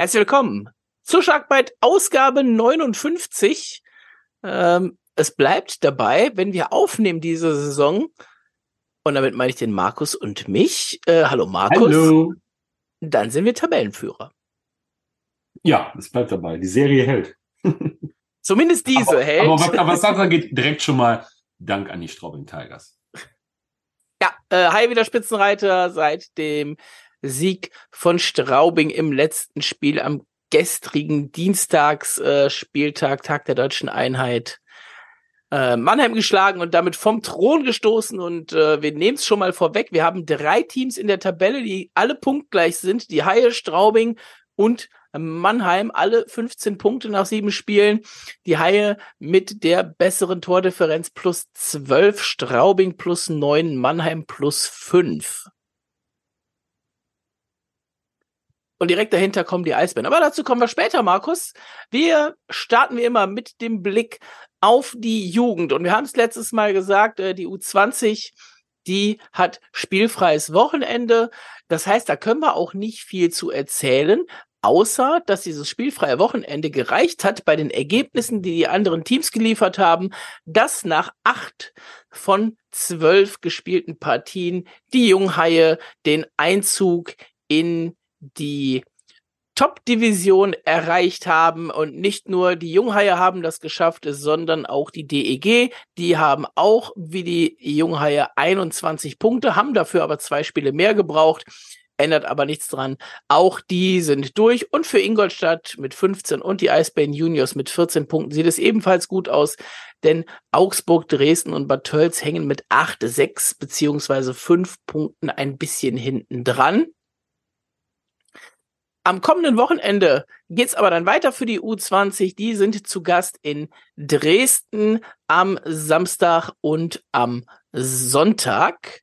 Herzlich willkommen zu Schlagbeit Ausgabe 59. Ähm, es bleibt dabei, wenn wir aufnehmen diese Saison, und damit meine ich den Markus und mich. Äh, hallo Markus. Hallo. Dann sind wir Tabellenführer. Ja, es bleibt dabei. Die Serie hält. Zumindest diese aber, hält. Aber was, aber was das angeht, direkt schon mal Dank an die Straubing Tigers. Ja, äh, hi wieder Spitzenreiter seit dem Sieg von Straubing im letzten Spiel am gestrigen Dienstagsspieltag, äh, Tag der deutschen Einheit. Äh, Mannheim geschlagen und damit vom Thron gestoßen und äh, wir nehmen es schon mal vorweg. Wir haben drei Teams in der Tabelle, die alle punktgleich sind. Die Haie, Straubing und Mannheim, alle 15 Punkte nach sieben Spielen. Die Haie mit der besseren Tordifferenz plus 12, Straubing plus 9, Mannheim plus 5. Und direkt dahinter kommen die Eisbären. Aber dazu kommen wir später, Markus. Wir starten wie immer mit dem Blick auf die Jugend. Und wir haben es letztes Mal gesagt, äh, die U20, die hat spielfreies Wochenende. Das heißt, da können wir auch nicht viel zu erzählen, außer dass dieses spielfreie Wochenende gereicht hat bei den Ergebnissen, die die anderen Teams geliefert haben, dass nach acht von zwölf gespielten Partien die Junghaie den Einzug in die Top-Division erreicht haben und nicht nur die Junghaie haben das geschafft, sondern auch die DEG. Die haben auch wie die Junghaie 21 Punkte, haben dafür aber zwei Spiele mehr gebraucht. Ändert aber nichts dran. Auch die sind durch. Und für Ingolstadt mit 15 und die Eisbären Juniors mit 14 Punkten sieht es ebenfalls gut aus. Denn Augsburg, Dresden und Bad Tölz hängen mit 8, 6 beziehungsweise 5 Punkten ein bisschen hinten dran. Am kommenden Wochenende geht's aber dann weiter für die U20. Die sind zu Gast in Dresden am Samstag und am Sonntag.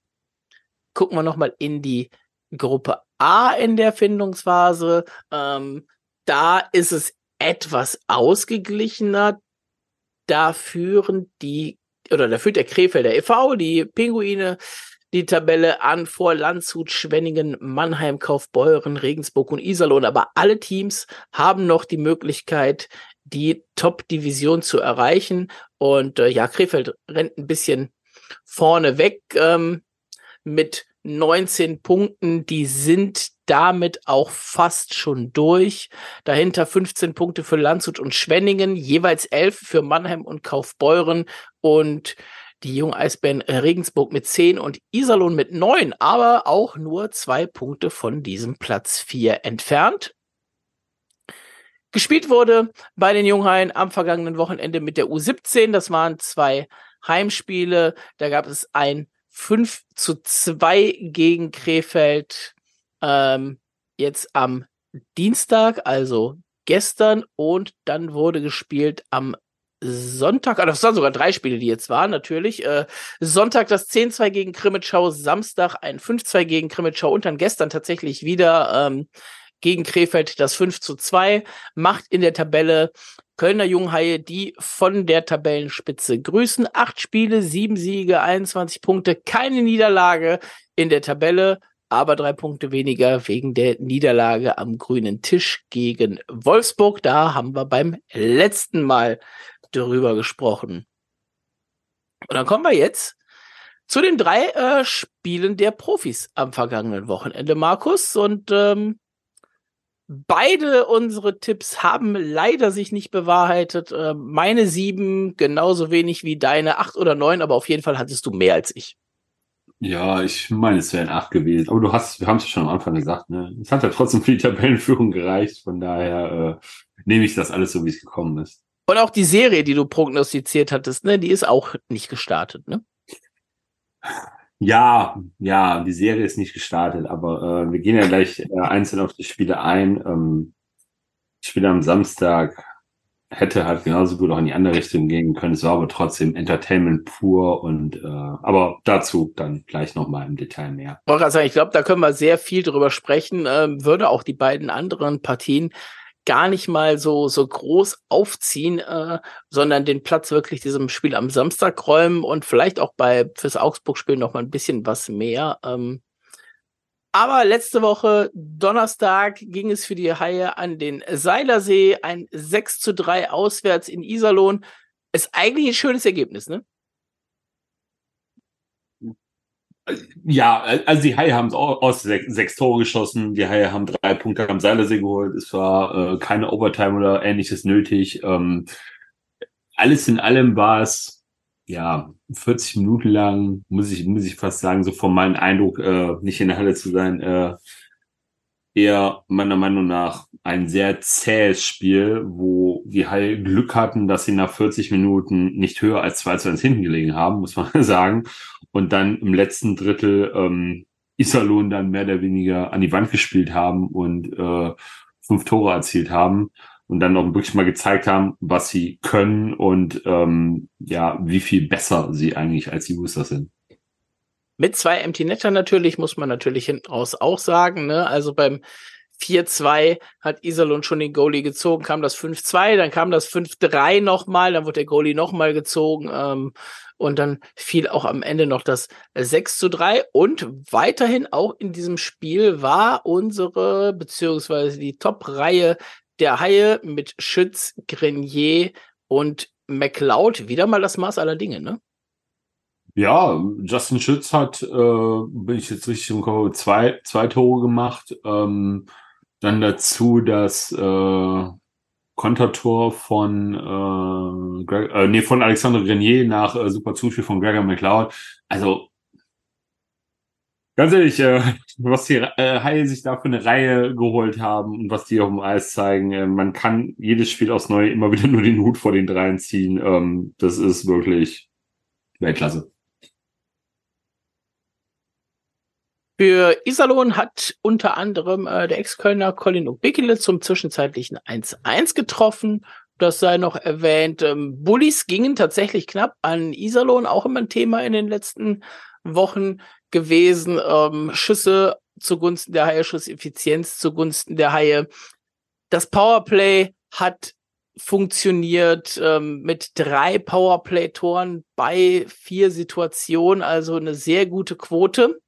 Gucken wir nochmal in die Gruppe A in der Findungsphase. Ähm, da ist es etwas ausgeglichener. Da führen die, oder da führt der Krefelder e.V., die Pinguine, die Tabelle an vor Landshut, Schwenningen, Mannheim, Kaufbeuren, Regensburg und Iserlohn. Aber alle Teams haben noch die Möglichkeit, die Top-Division zu erreichen. Und äh, ja, Krefeld rennt ein bisschen vorne weg ähm, mit 19 Punkten. Die sind damit auch fast schon durch. Dahinter 15 Punkte für Landshut und Schwenningen, jeweils 11 für Mannheim und Kaufbeuren und die jungen Eisbären Regensburg mit 10 und Iserlohn mit 9, aber auch nur zwei Punkte von diesem Platz 4 entfernt. Gespielt wurde bei den Junghaien am vergangenen Wochenende mit der U17. Das waren zwei Heimspiele. Da gab es ein 5 zu 2 gegen Krefeld ähm, jetzt am Dienstag, also gestern. Und dann wurde gespielt am Sonntag, also das waren sogar drei Spiele, die jetzt waren, natürlich. Äh, Sonntag das 10-2 gegen Krimitschau, Samstag ein 5-2 gegen Krimitschau und dann gestern tatsächlich wieder ähm, gegen Krefeld das 5 zu 2. Macht in der Tabelle Kölner Junghaie, die von der Tabellenspitze grüßen. Acht Spiele, sieben Siege, 21 Punkte, keine Niederlage in der Tabelle aber drei Punkte weniger wegen der Niederlage am grünen Tisch gegen Wolfsburg. Da haben wir beim letzten Mal darüber gesprochen. Und dann kommen wir jetzt zu den drei äh, Spielen der Profis am vergangenen Wochenende, Markus. Und ähm, beide unsere Tipps haben leider sich nicht bewahrheitet. Äh, meine sieben genauso wenig wie deine acht oder neun, aber auf jeden Fall hattest du mehr als ich. Ja, ich meine, es wären acht gewesen. Aber du hast, wir haben es ja schon am Anfang gesagt, ne? Es hat ja trotzdem für die Tabellenführung gereicht. Von daher äh, nehme ich das alles so, wie es gekommen ist. Und auch die Serie, die du prognostiziert hattest, ne, die ist auch nicht gestartet, ne? Ja, ja, die Serie ist nicht gestartet, aber äh, wir gehen ja gleich äh, einzeln auf die Spiele ein. Ähm, Spiele am Samstag hätte halt genauso gut auch in die andere Richtung gehen können. Es war aber trotzdem Entertainment pur und äh, aber dazu dann gleich nochmal im Detail mehr. Ich glaube, da können wir sehr viel drüber sprechen. Ähm, würde auch die beiden anderen Partien gar nicht mal so, so groß aufziehen, äh, sondern den Platz wirklich diesem Spiel am Samstag räumen und vielleicht auch bei fürs Augsburg-Spiel noch mal ein bisschen was mehr. Ähm, Aber letzte Woche, Donnerstag, ging es für die Haie an den Seilersee. Ein 6 zu 3 auswärts in Iserlohn. Ist eigentlich ein schönes Ergebnis, ne? Ja, also die Haie haben es aus sechs, sechs Tore geschossen. Die Haie haben drei Punkte am Seilersee geholt. Es war äh, keine Overtime oder ähnliches nötig. Ähm, alles in allem war es ja 40 Minuten lang, muss ich muss ich fast sagen, so von meinem Eindruck äh, nicht in der Halle zu sein, äh, eher meiner Meinung nach ein sehr zähes Spiel, wo die Haie Glück hatten, dass sie nach 40 Minuten nicht höher als 2 zu 1 hinten gelegen haben, muss man sagen. Und dann im letzten Drittel ähm, Iserlohn dann mehr oder weniger an die Wand gespielt haben und äh, fünf Tore erzielt haben und dann auch wirklich mal gezeigt haben, was sie können und ähm, ja, wie viel besser sie eigentlich als die Boosters sind. Mit zwei Empty Netter natürlich, muss man natürlich hinten raus auch sagen. Ne? Also beim 4-2 hat Iserlohn schon den Goalie gezogen, kam das 5-2, dann kam das 5-3 nochmal, dann wurde der Goalie nochmal gezogen ähm, und dann fiel auch am Ende noch das 6 zu 3 und weiterhin auch in diesem Spiel war unsere, beziehungsweise die Top-Reihe der Haie mit Schütz, Grenier und McLeod wieder mal das Maß aller Dinge, ne? Ja, Justin Schütz hat, äh, bin ich jetzt richtig im Kopf, zwei, zwei Tore gemacht. Ähm, dann dazu das äh, Kontertor von äh, Greg, äh, nee, von Alexandre Grenier nach äh, super Zuspiel von Gregor McLeod. Also ganz ehrlich, äh, was die äh, Haie sich da für eine Reihe geholt haben und was die auf dem Eis zeigen, äh, man kann jedes Spiel aufs Neue immer wieder nur den Hut vor den dreien ziehen. Ähm, das ist wirklich Weltklasse. Für Iserlohn hat unter anderem äh, der Ex-Kölner Colin Obekele zum zwischenzeitlichen 1-1 getroffen. Das sei noch erwähnt. Ähm, Bullies gingen tatsächlich knapp an Iserlohn, auch immer ein Thema in den letzten Wochen gewesen. Ähm, Schüsse zugunsten der Haie, Schusseffizienz zugunsten der Haie. Das Powerplay hat funktioniert ähm, mit drei Powerplay-Toren bei vier Situationen, also eine sehr gute Quote.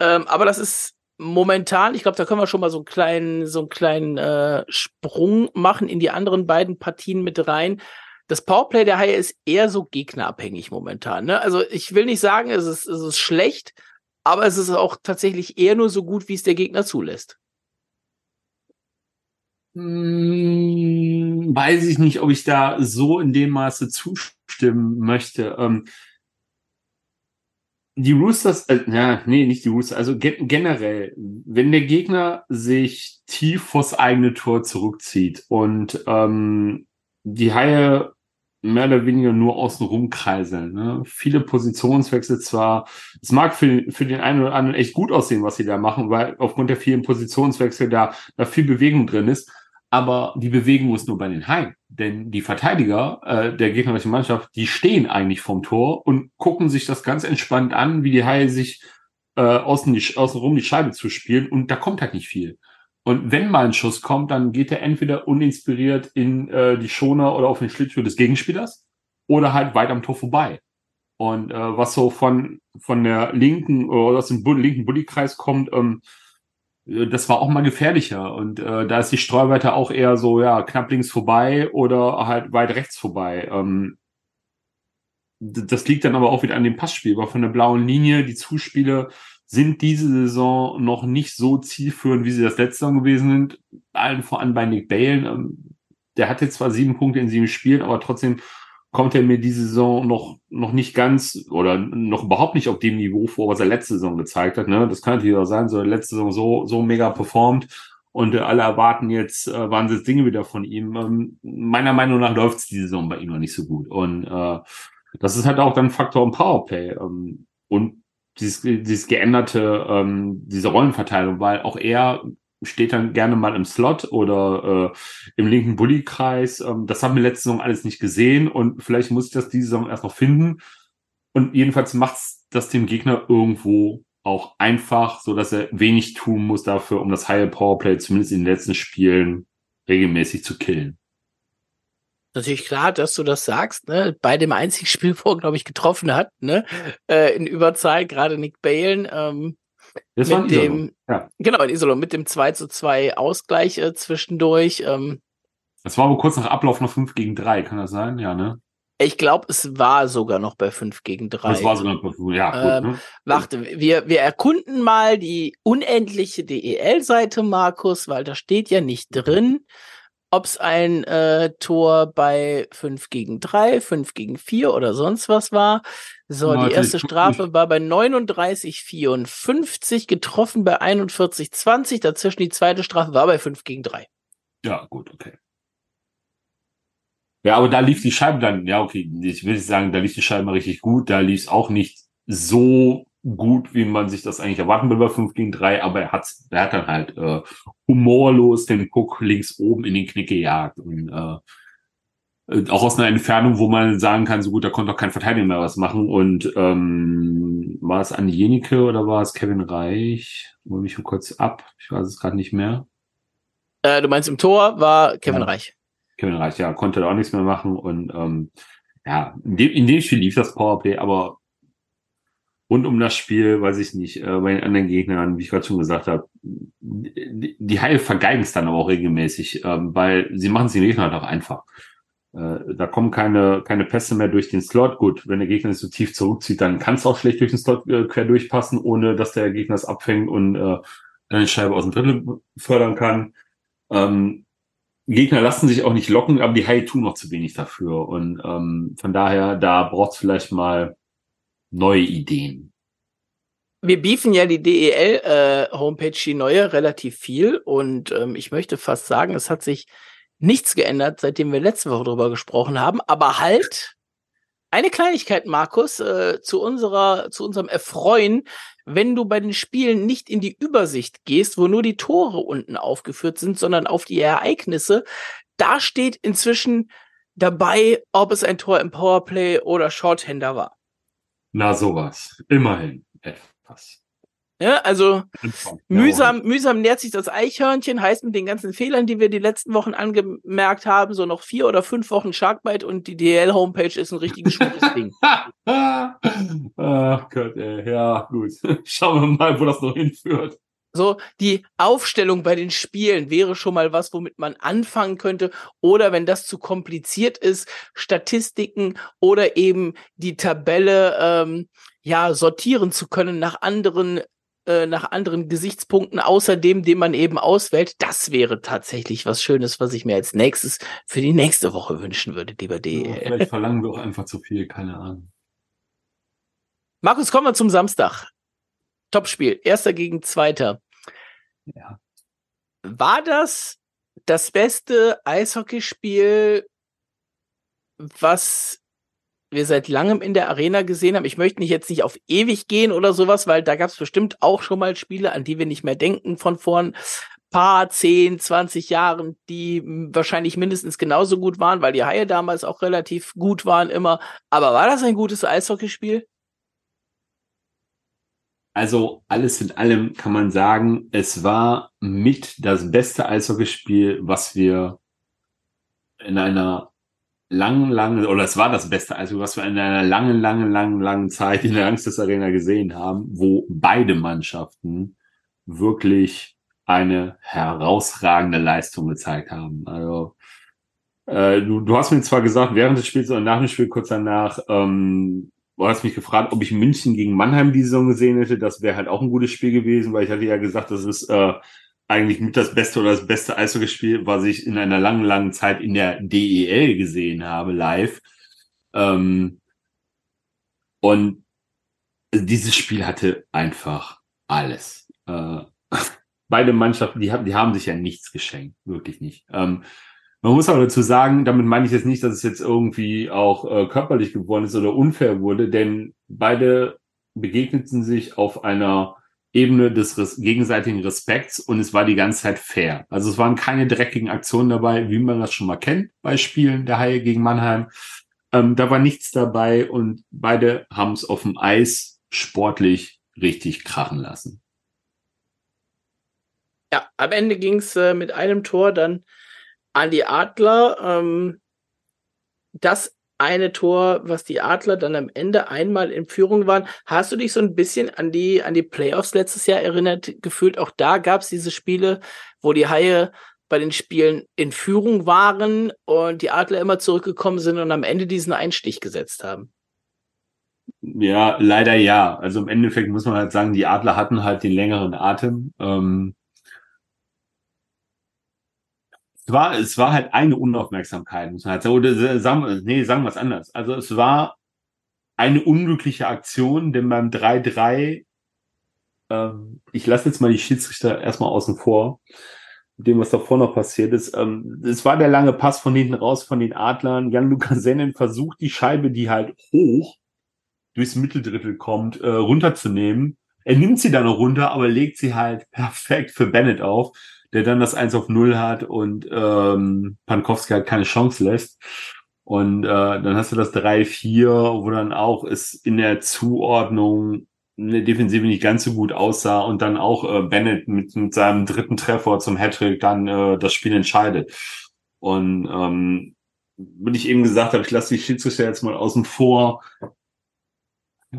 Ähm, aber das ist momentan, ich glaube, da können wir schon mal so einen kleinen, so einen kleinen äh, Sprung machen in die anderen beiden Partien mit rein. Das Powerplay der Haie ist eher so gegnerabhängig momentan. Ne? Also ich will nicht sagen, es ist, es ist schlecht, aber es ist auch tatsächlich eher nur so gut, wie es der Gegner zulässt. Hm, weiß ich nicht, ob ich da so in dem Maße zustimmen möchte. Ähm, die Roosters, äh, ja, nee, nicht die Roosters, also ge generell, wenn der Gegner sich tief vors eigene Tor zurückzieht und ähm, die Haie mehr oder weniger nur außen rumkreiseln. Ne? Viele Positionswechsel zwar, es mag für, für den einen oder anderen echt gut aussehen, was sie da machen, weil aufgrund der vielen Positionswechsel da, da viel Bewegung drin ist aber die Bewegung ist nur bei den Haien. Denn die Verteidiger äh, der gegnerischen Mannschaft, die stehen eigentlich vom Tor und gucken sich das ganz entspannt an, wie die Haie sich äh, außen, die, außen rum die Scheibe zu spielen und da kommt halt nicht viel. Und wenn mal ein Schuss kommt, dann geht er entweder uninspiriert in äh, die Schoner oder auf den Schlittschuh des Gegenspielers oder halt weit am Tor vorbei. Und äh, was so von, von der linken oder aus dem linken Bullykreis kommt, ähm, äh, das war auch mal gefährlicher. Und äh, da ist die Streuweite auch eher so, ja, knapp links vorbei oder halt weit rechts vorbei. Ähm, das liegt dann aber auch wieder an dem Passspiel, weil von der blauen Linie, die Zuspiele sind diese Saison noch nicht so zielführend, wie sie das letzte Saison gewesen sind. Allen voran bei Nick Balen. Ähm, der hatte zwar sieben Punkte in sieben Spielen, aber trotzdem kommt er mir diese Saison noch, noch nicht ganz oder noch überhaupt nicht auf dem Niveau vor, was er letzte Saison gezeigt hat. Ne? Das kann natürlich auch sein, so letzte Saison so, so mega performt und äh, alle erwarten jetzt äh, wahnsinnig Dinge wieder von ihm. Ähm, meiner Meinung nach läuft es diese Saison bei ihm noch nicht so gut. Und äh, das ist halt auch dann Faktor im Powerplay. Ähm, und dieses, dieses geänderte, ähm, diese Rollenverteilung, weil auch er steht dann gerne mal im Slot oder äh, im linken Bullykreis. Ähm, das haben wir letzte Saison alles nicht gesehen und vielleicht muss ich das diese Saison erst noch finden. Und jedenfalls macht das dem Gegner irgendwo auch einfach, so dass er wenig tun muss dafür, um das High Powerplay zumindest in den letzten Spielen regelmäßig zu killen. Natürlich klar, dass du das sagst, ne? Bei dem einzigen Spiel, wo er, glaube ich, getroffen hat, ne? Äh, in Überzahl, gerade Nick Balen, ähm, Das mit dem, ja. Genau, in Iserlohn, mit dem 2 zu 2 Ausgleich äh, zwischendurch. Ähm, das war aber kurz nach Ablauf noch 5 gegen 3, kann das sein? Ja, ne? Ich glaube, es war sogar noch bei 5 gegen 3. Es war sogar noch bei 5, ja, gut. Ähm, ne? Warte, wir, wir erkunden mal die unendliche DEL-Seite, Markus, weil da steht ja nicht drin, ob es ein äh, Tor bei 5 gegen 3, 5 gegen 4 oder sonst was war. So, Warte, die erste Strafe war bei 39,54, getroffen bei 41,20. Dazwischen die zweite Strafe war bei 5 gegen 3. Ja, gut, okay. Ja, aber da lief die Scheibe dann, ja, okay, ich will nicht sagen, da lief die Scheibe richtig gut, da lief es auch nicht so gut, wie man sich das eigentlich erwarten will bei 5 gegen 3, aber er hat, er hat dann halt äh, humorlos den Puck links oben in den Knick gejagt und äh, äh, auch aus einer Entfernung, wo man sagen kann, so gut, da konnte auch kein Verteidiger mehr was machen. Und ähm, war es Andi Jenike oder war es Kevin Reich? Hol mich mal kurz ab. Ich weiß es gerade nicht mehr. Äh, du meinst im Tor war Kevin ja. Reich. Kevin Reich, ja, konnte da auch nichts mehr machen. Und ähm, ja, in dem, in dem Spiel lief das Powerplay, aber rund um das Spiel, weiß ich nicht, äh, bei den anderen Gegnern, wie ich gerade schon gesagt habe, die, die Haie vergeigen es dann aber auch regelmäßig, ähm, weil sie machen es den Gegner halt auch einfach. Äh, da kommen keine, keine Pässe mehr durch den Slot. Gut, wenn der Gegner nicht so tief zurückzieht, dann kann es auch schlecht durch den Slot äh, quer durchpassen, ohne dass der Gegner es abfängt und äh, eine Scheibe aus dem Drittel fördern kann. Ähm, Gegner lassen sich auch nicht locken, aber die Haie tun noch zu wenig dafür. Und ähm, von daher, da braucht es vielleicht mal neue Ideen. Wir beefen ja die DEL-Homepage, äh, die neue, relativ viel. Und ähm, ich möchte fast sagen, es hat sich nichts geändert, seitdem wir letzte Woche drüber gesprochen haben. Aber halt eine Kleinigkeit, Markus, äh, zu unserer, zu unserem Erfreuen. Wenn du bei den Spielen nicht in die Übersicht gehst, wo nur die Tore unten aufgeführt sind, sondern auf die Ereignisse, da steht inzwischen dabei, ob es ein Tor im Powerplay oder Shorthander war. Na sowas. Immerhin etwas. Ja, also mühsam, mühsam nährt sich das Eichhörnchen, heißt mit den ganzen Fehlern, die wir die letzten Wochen angemerkt haben, so noch vier oder fünf Wochen Sharkbite und die DL-Homepage ist ein richtiges gutes Ding. Ach Gott, ey. ja, gut. Schauen wir mal, wo das noch hinführt. So, die Aufstellung bei den Spielen wäre schon mal was, womit man anfangen könnte. Oder wenn das zu kompliziert ist, Statistiken oder eben die Tabelle ähm, ja sortieren zu können nach anderen äh, nach anderen Gesichtspunkten außer dem, den man eben auswählt. Das wäre tatsächlich was Schönes, was ich mir als nächstes für die nächste Woche wünschen würde, lieber D. Ja, vielleicht verlangen wir auch einfach zu viel, keine Ahnung. Markus, kommen wir zum Samstag. Topspiel, erster gegen zweiter. Ja. War das das beste Eishockeyspiel, was wir seit langem in der Arena gesehen haben? Ich möchte nicht jetzt nicht auf ewig gehen oder sowas, weil da gab es bestimmt auch schon mal Spiele, an die wir nicht mehr denken von vor paar 10, 20 Jahren, die wahrscheinlich mindestens genauso gut waren, weil die Haie damals auch relativ gut waren immer. Aber war das ein gutes Eishockeyspiel? Also alles in allem kann man sagen, es war mit das beste Eishockeyspiel, was wir in einer langen, langen, oder es war das beste Eishockey, was wir in einer langen, langen, langen, langen Zeit in der Angstes Arena gesehen haben, wo beide Mannschaften wirklich eine herausragende Leistung gezeigt haben. Also äh, du, du hast mir zwar gesagt, während des Spiels oder nach dem Spiel kurz danach, ähm, du hast mich gefragt, ob ich München gegen Mannheim die Saison gesehen hätte. Das wäre halt auch ein gutes Spiel gewesen, weil ich hatte ja gesagt, das ist äh, eigentlich mit das beste oder das beste Eishockeyspiel, was ich in einer langen, langen Zeit in der DEL gesehen habe, live. Ähm, und dieses Spiel hatte einfach alles. Äh, beide Mannschaften, die haben, die haben sich ja nichts geschenkt, wirklich nicht. Ähm, man muss aber dazu sagen, damit meine ich jetzt nicht, dass es jetzt irgendwie auch äh, körperlich geworden ist oder unfair wurde, denn beide begegneten sich auf einer Ebene des res gegenseitigen Respekts und es war die ganze Zeit fair. Also es waren keine dreckigen Aktionen dabei, wie man das schon mal kennt bei Spielen der Haie gegen Mannheim. Ähm, da war nichts dabei und beide haben es auf dem Eis sportlich richtig krachen lassen. Ja, am Ende ging es äh, mit einem Tor dann an die Adler. Ähm, das eine Tor, was die Adler dann am Ende einmal in Führung waren. Hast du dich so ein bisschen an die, an die Playoffs letztes Jahr erinnert gefühlt? Auch da gab es diese Spiele, wo die Haie bei den Spielen in Führung waren und die Adler immer zurückgekommen sind und am Ende diesen Einstich gesetzt haben. Ja, leider ja. Also im Endeffekt muss man halt sagen, die Adler hatten halt den längeren Atem. Ähm es war, es war halt eine Unaufmerksamkeit, muss man halt sagen. Oder sagen, nee, sagen wir es anders. Also es war eine unglückliche Aktion, denn beim 3-3, ähm, ich lasse jetzt mal die Schiedsrichter erstmal außen vor, mit dem, was davor noch passiert ist. Ähm, es war der lange Pass von hinten raus von den Adlern. Jan-Luca Sennen versucht die Scheibe, die halt hoch durchs Mitteldrittel kommt, äh, runterzunehmen. Er nimmt sie dann noch runter, aber legt sie halt perfekt für Bennett auf, der dann das 1 auf 0 hat und ähm, Pankowski halt keine Chance lässt. Und äh, dann hast du das 3-4, wo dann auch es in der Zuordnung eine Defensive nicht ganz so gut aussah und dann auch äh, Bennett mit, mit seinem dritten Treffer zum Hattrick dann äh, das Spiel entscheidet. Und ähm, wenn ich eben gesagt habe, ich lasse die Schiedsrichter jetzt mal außen vor,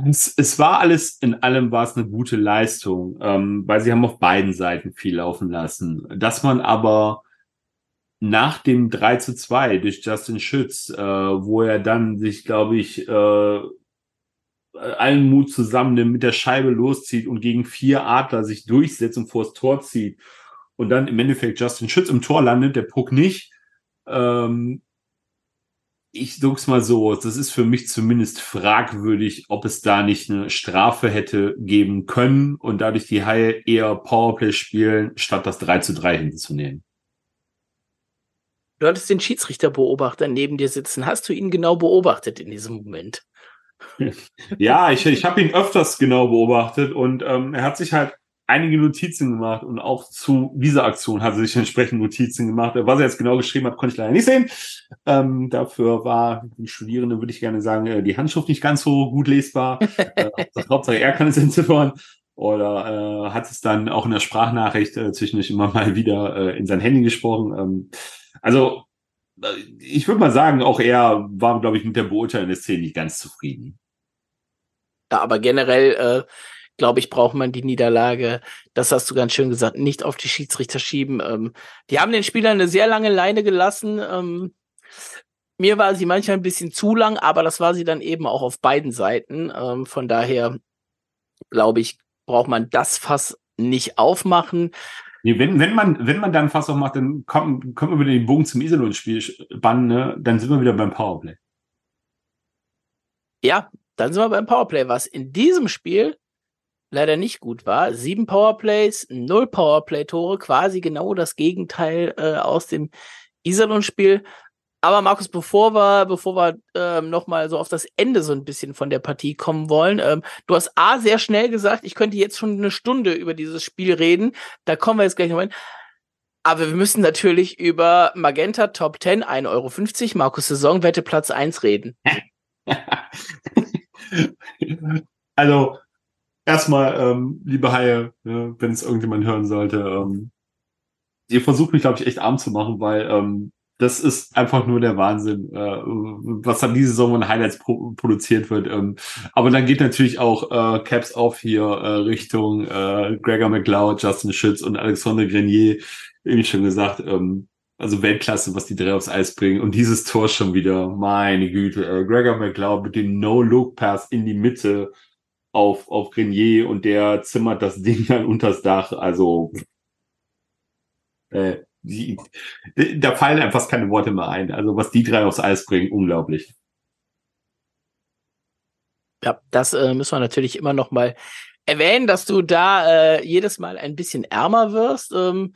es, es war alles, in allem war es eine gute Leistung, ähm, weil sie haben auf beiden Seiten viel laufen lassen. Dass man aber nach dem 3 zu 2 durch Justin Schütz, äh, wo er dann sich, glaube ich, äh, allen Mut zusammen mit der Scheibe loszieht und gegen vier Adler sich durchsetzt und vors Tor zieht und dann im Endeffekt Justin Schütz im Tor landet, der Puck nicht. Ähm, ich sag's mal so, das ist für mich zumindest fragwürdig, ob es da nicht eine Strafe hätte geben können und dadurch die Haie eher Powerplay spielen, statt das 3 zu 3 hinzunehmen. Du hattest den Schiedsrichterbeobachter neben dir sitzen. Hast du ihn genau beobachtet in diesem Moment? Ja, ich, ich habe ihn öfters genau beobachtet und ähm, er hat sich halt einige Notizen gemacht und auch zu dieser Aktion hat er sich entsprechend Notizen gemacht. Was er jetzt genau geschrieben hat, konnte ich leider nicht sehen. Ähm, dafür war die Studierende, würde ich gerne sagen, äh, die Handschrift nicht ganz so gut lesbar. äh, Hauptsache er kann es entziffern. Oder äh, hat es dann auch in der Sprachnachricht äh, zwischendurch immer mal wieder äh, in sein Handy gesprochen. Ähm, also äh, ich würde mal sagen, auch er war, glaube ich, mit der Beurteilung der Szene nicht ganz zufrieden. Ja, aber generell äh, glaube ich, braucht man die Niederlage, das hast du ganz schön gesagt, nicht auf die Schiedsrichter schieben. Ähm, die haben den Spielern eine sehr lange Leine gelassen. Ähm, mir war sie manchmal ein bisschen zu lang, aber das war sie dann eben auch auf beiden Seiten. Ähm, von daher, glaube ich, braucht man das Fass nicht aufmachen. Nee, wenn, wenn man, wenn man dann Fass aufmacht, dann kommt, kommt man wieder den Bogen zum Iserlohn-Spiel bannen, ne? dann sind wir wieder beim Powerplay. Ja, dann sind wir beim Powerplay, was in diesem Spiel leider nicht gut war. Sieben Powerplays, null Powerplay-Tore, quasi genau das Gegenteil äh, aus dem Iserlohn-Spiel. Aber Markus, bevor wir, bevor wir ähm, nochmal so auf das Ende so ein bisschen von der Partie kommen wollen, ähm, du hast A sehr schnell gesagt, ich könnte jetzt schon eine Stunde über dieses Spiel reden. Da kommen wir jetzt gleich noch hin. Aber wir müssen natürlich über Magenta Top 10, 1,50 Euro, Markus Saisonwette Platz 1 reden. also, erstmal, ähm, liebe Haie, ja, wenn es irgendjemand hören sollte, ähm, ihr versucht mich, glaube ich, echt arm zu machen, weil ähm, das ist einfach nur der Wahnsinn, äh, was dann diese Saison an Highlights pro produziert wird. Ähm, aber dann geht natürlich auch äh, Caps auf hier äh, Richtung äh, Gregor McLeod, Justin Schütz und Alexandre Grenier, wie schon gesagt, ähm, also Weltklasse, was die drei aufs Eis bringen. Und dieses Tor schon wieder, meine Güte, äh, Gregor McLeod mit dem No-Look-Pass in die Mitte auf, auf Grenier und der zimmert das Ding dann unters Dach. Also äh, die, da fallen einfach keine Worte mehr ein. Also was die drei aufs Eis bringen, unglaublich. Ja, das äh, müssen wir natürlich immer noch mal erwähnen, dass du da äh, jedes Mal ein bisschen ärmer wirst. Ähm,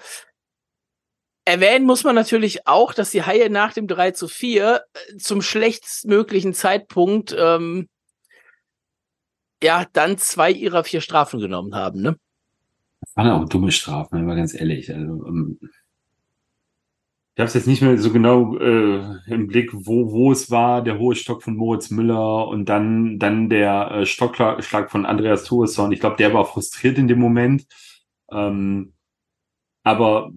erwähnen muss man natürlich auch, dass die Haie nach dem 3 zu 4 äh, zum schlechtstmöglichen Zeitpunkt ähm, ja, dann zwei ihrer vier Strafen genommen haben, ne? Das waren auch dumme Strafen, wenn man ganz ehrlich. Also, ähm, ich habe es jetzt nicht mehr so genau äh, im Blick, wo, wo es war, der hohe Stock von Moritz Müller und dann, dann der äh, Stockschlag von Andreas Thuresson. Ich glaube, der war frustriert in dem Moment. Ähm, aber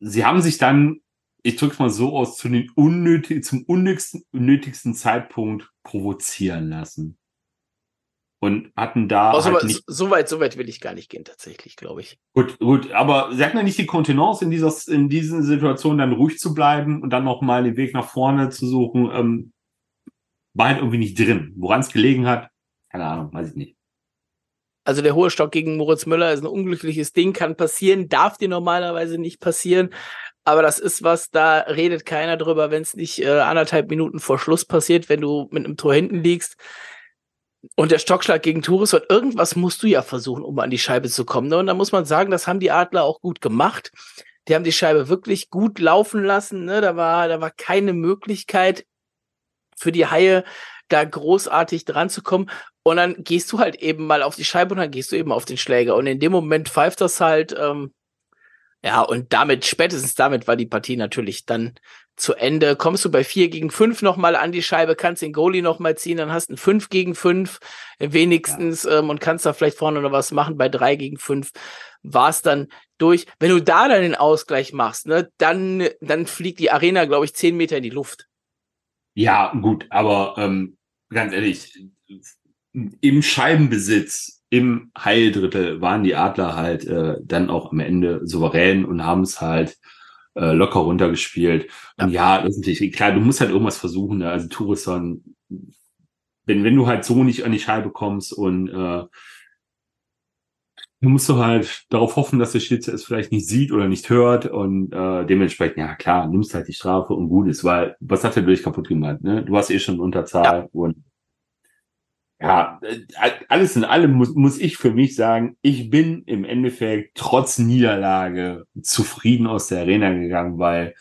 sie haben sich dann ich drück's mal so aus, zu den unnötig, zum unnötigsten, unnötigsten Zeitpunkt provozieren lassen. Und hatten da. Oh, halt so, nicht, so, weit, so weit will ich gar nicht gehen, tatsächlich, glaube ich. Gut, gut, aber sie hatten ja nicht die Kontenance in dieser, in diesen Situationen dann ruhig zu bleiben und dann nochmal den Weg nach vorne zu suchen, ähm, war halt irgendwie nicht drin. Woran es gelegen hat, keine Ahnung, weiß ich nicht. Also der hohe Stock gegen Moritz Müller ist ein unglückliches Ding, kann passieren, darf dir normalerweise nicht passieren. Aber das ist was, da redet keiner drüber, wenn es nicht äh, anderthalb Minuten vor Schluss passiert, wenn du mit einem Tor hinten liegst. Und der Stockschlag gegen Touris und irgendwas musst du ja versuchen, um an die Scheibe zu kommen. Ne? Und da muss man sagen, das haben die Adler auch gut gemacht. Die haben die Scheibe wirklich gut laufen lassen. Ne? Da war, da war keine Möglichkeit für die Haie, da großartig dran zu kommen. Und dann gehst du halt eben mal auf die Scheibe und dann gehst du eben auf den Schläger. Und in dem Moment pfeift das halt, ähm, ja, und damit, spätestens damit war die Partie natürlich dann zu Ende. Kommst du bei vier gegen fünf nochmal an die Scheibe, kannst den Goalie nochmal ziehen, dann hast du ein fünf gegen fünf wenigstens ja. ähm, und kannst da vielleicht vorne noch was machen. Bei drei gegen fünf war es dann durch. Wenn du da dann den Ausgleich machst, ne, dann, dann fliegt die Arena, glaube ich, zehn Meter in die Luft. Ja, gut, aber ähm, ganz ehrlich, im Scheibenbesitz im Heildrittel waren die Adler halt äh, dann auch am Ende souverän und haben es halt äh, locker runtergespielt. Und ja, das ist natürlich klar, du musst halt irgendwas versuchen. Ne? Also Tourisson, wenn, wenn du halt so nicht an die Scheibe kommst und äh, du musst du halt darauf hoffen, dass der Schütze es vielleicht nicht sieht oder nicht hört und äh, dementsprechend, ja klar, nimmst halt die Strafe und gut ist, weil was hat er durch kaputt gemacht? Ne? Du warst eh schon unter Zahl ja. und ja, äh, alles in allem muss, muss ich für mich sagen, ich bin im Endeffekt trotz Niederlage zufrieden aus der Arena gegangen, weil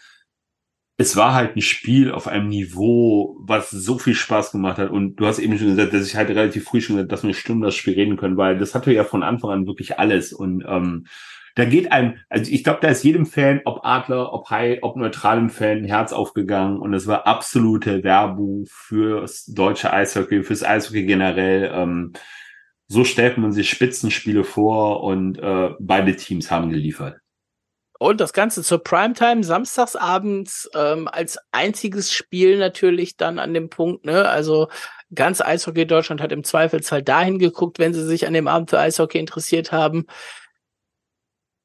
es war halt ein Spiel auf einem Niveau, was so viel Spaß gemacht hat. Und du hast eben schon gesagt, dass ich halt relativ früh schon gesagt, dass wir eine Stunde das Spiel reden können, weil das hatte ja von Anfang an wirklich alles. Und ähm, da geht einem, also ich glaube, da ist jedem Fan, ob Adler, ob Hai, ob neutralem Fan, Herz aufgegangen und es war absolute Werbung fürs deutsche Eishockey, fürs Eishockey generell. Ähm, so stellt man sich Spitzenspiele vor und äh, beide Teams haben geliefert. Und das Ganze zur Primetime, samstagsabends, ähm, als einziges Spiel natürlich dann an dem Punkt, ne? Also ganz Eishockey Deutschland hat im Zweifelsfall dahin geguckt, wenn sie sich an dem Abend für Eishockey interessiert haben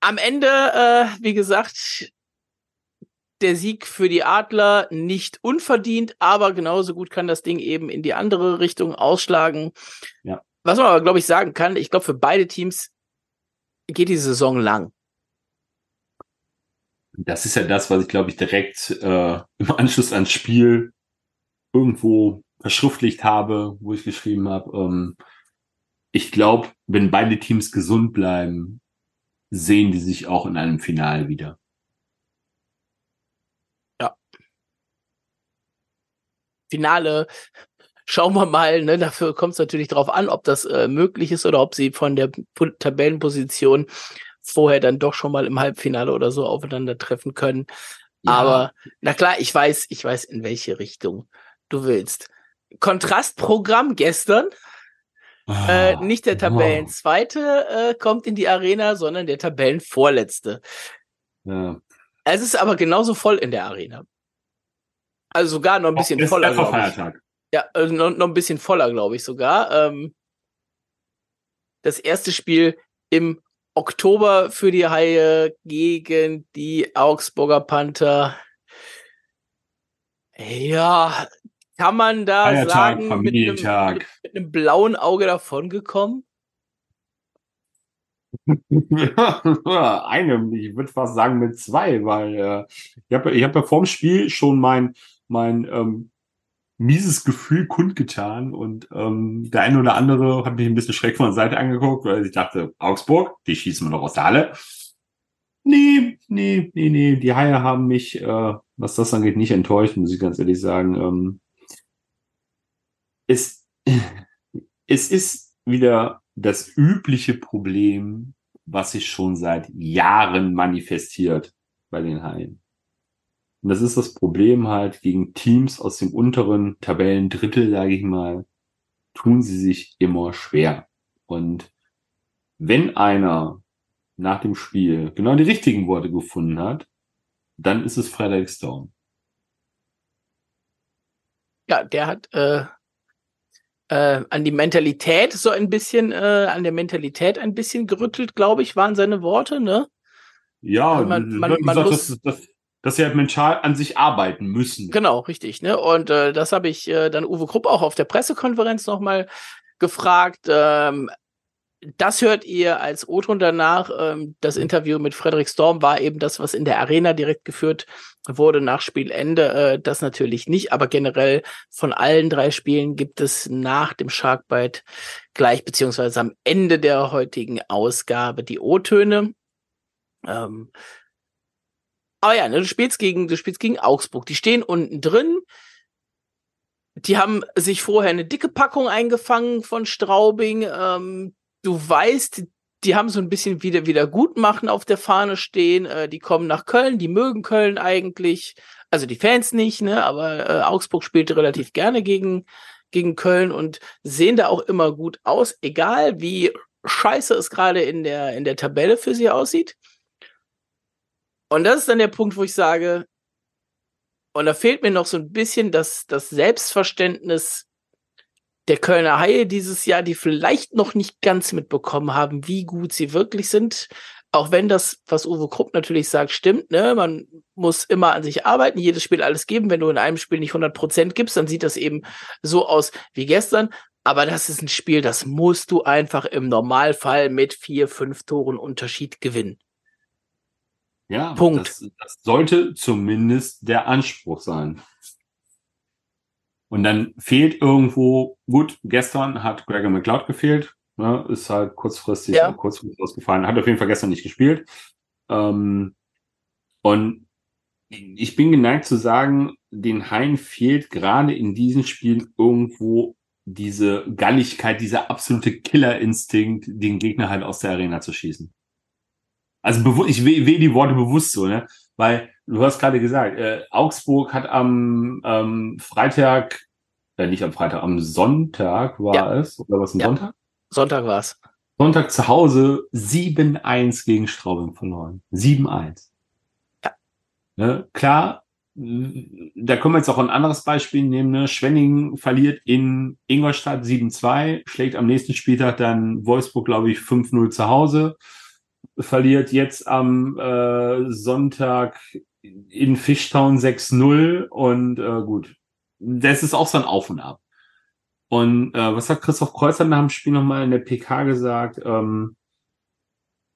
am Ende, äh, wie gesagt, der Sieg für die Adler nicht unverdient, aber genauso gut kann das Ding eben in die andere Richtung ausschlagen. Ja. Was man aber, glaube ich, sagen kann, ich glaube, für beide Teams geht die Saison lang. Das ist ja das, was ich, glaube ich, direkt äh, im Anschluss ans Spiel irgendwo verschriftlicht habe, wo ich geschrieben habe. Ähm, ich glaube, wenn beide Teams gesund bleiben, sehen die sich auch in einem Finale wieder. Ja. Finale, schauen wir mal, ne? Dafür kommt es natürlich darauf an, ob das äh, möglich ist oder ob sie von der Tabellenposition vorher dann doch schon mal im Halbfinale oder so aufeinandertreffen können. Ja. Aber na klar, ich weiß, ich weiß, in welche Richtung du willst. Kontrastprogramm gestern äh, ah, nicht der Tabellenzweite äh, kommt in die Arena, sondern der Tabellenvorletzte. Ja. Es ist aber genauso voll in der Arena. Also sogar noch ein bisschen voller, glaube ich. Ja, also noch, noch ein bisschen voller, glaube ich sogar. Ähm, das erste Spiel im Oktober für die Haie gegen die Augsburger Panther. Ja, kann man da Feiertag, sagen, Familientag. Mit, einem, mit einem blauen Auge davongekommen? Eine, ich würde fast sagen mit zwei, weil äh, ich habe ich hab ja vorm Spiel schon mein, mein ähm, mieses Gefühl kundgetan und ähm, der eine oder andere hat mich ein bisschen schräg von der Seite angeguckt, weil ich dachte, Augsburg, die schießen wir noch aus der Halle. Nee, nee, nee, nee, die Haie haben mich, äh, was das angeht, nicht enttäuscht, muss ich ganz ehrlich sagen. Ähm, es, es ist wieder das übliche Problem, was sich schon seit Jahren manifestiert bei den Haien. Und das ist das Problem halt gegen Teams aus dem unteren Tabellendrittel, sage ich mal, tun sie sich immer schwer. Und wenn einer nach dem Spiel genau die richtigen Worte gefunden hat, dann ist es Frederick Stone. Ja, der hat äh, äh, an die Mentalität so ein bisschen, äh, an der Mentalität ein bisschen gerüttelt, glaube ich, waren seine Worte, ne? Ja, man, man, man gesagt, muss, dass, dass, dass sie halt mental an sich arbeiten müssen. Genau, richtig, ne? Und äh, das habe ich äh, dann Uwe Krupp auch auf der Pressekonferenz nochmal gefragt. Ähm, das hört ihr als O-Ton danach. Ähm, das Interview mit Frederik Storm war eben das, was in der Arena direkt geführt wurde nach Spielende. Äh, das natürlich nicht, aber generell von allen drei Spielen gibt es nach dem Sharkbite gleich beziehungsweise am Ende der heutigen Ausgabe die O-Töne. Ähm, aber ja, ne, du spielst gegen, du spielst gegen Augsburg. Die stehen unten drin. Die haben sich vorher eine dicke Packung eingefangen von Straubing. Ähm, du weißt, die haben so ein bisschen wieder wieder gut machen auf der Fahne stehen. Äh, die kommen nach Köln, die mögen Köln eigentlich. Also die Fans nicht, ne? Aber äh, Augsburg spielte relativ gerne gegen gegen Köln und sehen da auch immer gut aus, egal wie scheiße es gerade in der in der Tabelle für sie aussieht. Und das ist dann der Punkt, wo ich sage, und da fehlt mir noch so ein bisschen das, das Selbstverständnis der Kölner Haie dieses Jahr, die vielleicht noch nicht ganz mitbekommen haben, wie gut sie wirklich sind. Auch wenn das, was Uwe Krupp natürlich sagt, stimmt, ne? Man muss immer an sich arbeiten, jedes Spiel alles geben. Wenn du in einem Spiel nicht 100 Prozent gibst, dann sieht das eben so aus wie gestern. Aber das ist ein Spiel, das musst du einfach im Normalfall mit vier, fünf Toren Unterschied gewinnen. Ja, Punkt. Das, das sollte zumindest der Anspruch sein. Und dann fehlt irgendwo, gut, gestern hat Gregor McLeod gefehlt, ne, ist halt kurzfristig, ja. kurzfristig ausgefallen, hat auf jeden Fall gestern nicht gespielt. Ähm, und ich bin geneigt zu sagen, den Hain fehlt gerade in diesen Spielen irgendwo diese Galligkeit, dieser absolute Killerinstinkt, den Gegner halt aus der Arena zu schießen. Also ich wähle die Worte bewusst so, ne? Weil du hast gerade gesagt, äh, Augsburg hat am ähm, Freitag, äh, nicht am Freitag, am Sonntag war ja. es, oder was, ein ja. Sonntag? Sonntag war es. Sonntag zu Hause 7-1 gegen Straubing verloren. 7-1. Ja. Ne? Klar, da können wir jetzt auch ein anderes Beispiel nehmen. Ne? Schwenning verliert in Ingolstadt 7-2, schlägt am nächsten Spieltag dann Wolfsburg, glaube ich, 5-0 zu Hause verliert jetzt am äh, Sonntag in Fishtown 6-0 und äh, gut, das ist auch so ein Auf und Ab. Und äh, was hat Christoph Kreuzer nach dem Spiel nochmal in der PK gesagt? Ähm,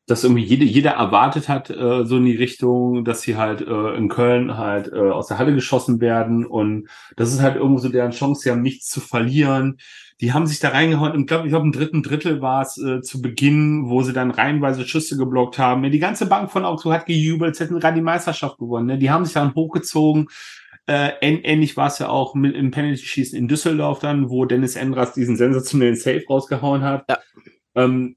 dass irgendwie jede, jeder erwartet hat, äh, so in die Richtung, dass sie halt äh, in Köln halt äh, aus der Halle geschossen werden. Und das ist halt irgendwo so deren Chance, sie haben nichts zu verlieren die haben sich da reingehauen. Ich glaube, ich glaube, im dritten Drittel war es äh, zu Beginn, wo sie dann reihenweise Schüsse geblockt haben. Die ganze Bank von Augsburg hat gejubelt, sie hätten gerade die Meisterschaft gewonnen. Ne? Die haben sich dann hochgezogen. Äh, ähnlich war es ja auch mit, im Penalty-Schießen in Düsseldorf dann, wo Dennis Endras diesen sensationellen Save rausgehauen hat. Ja. Ähm,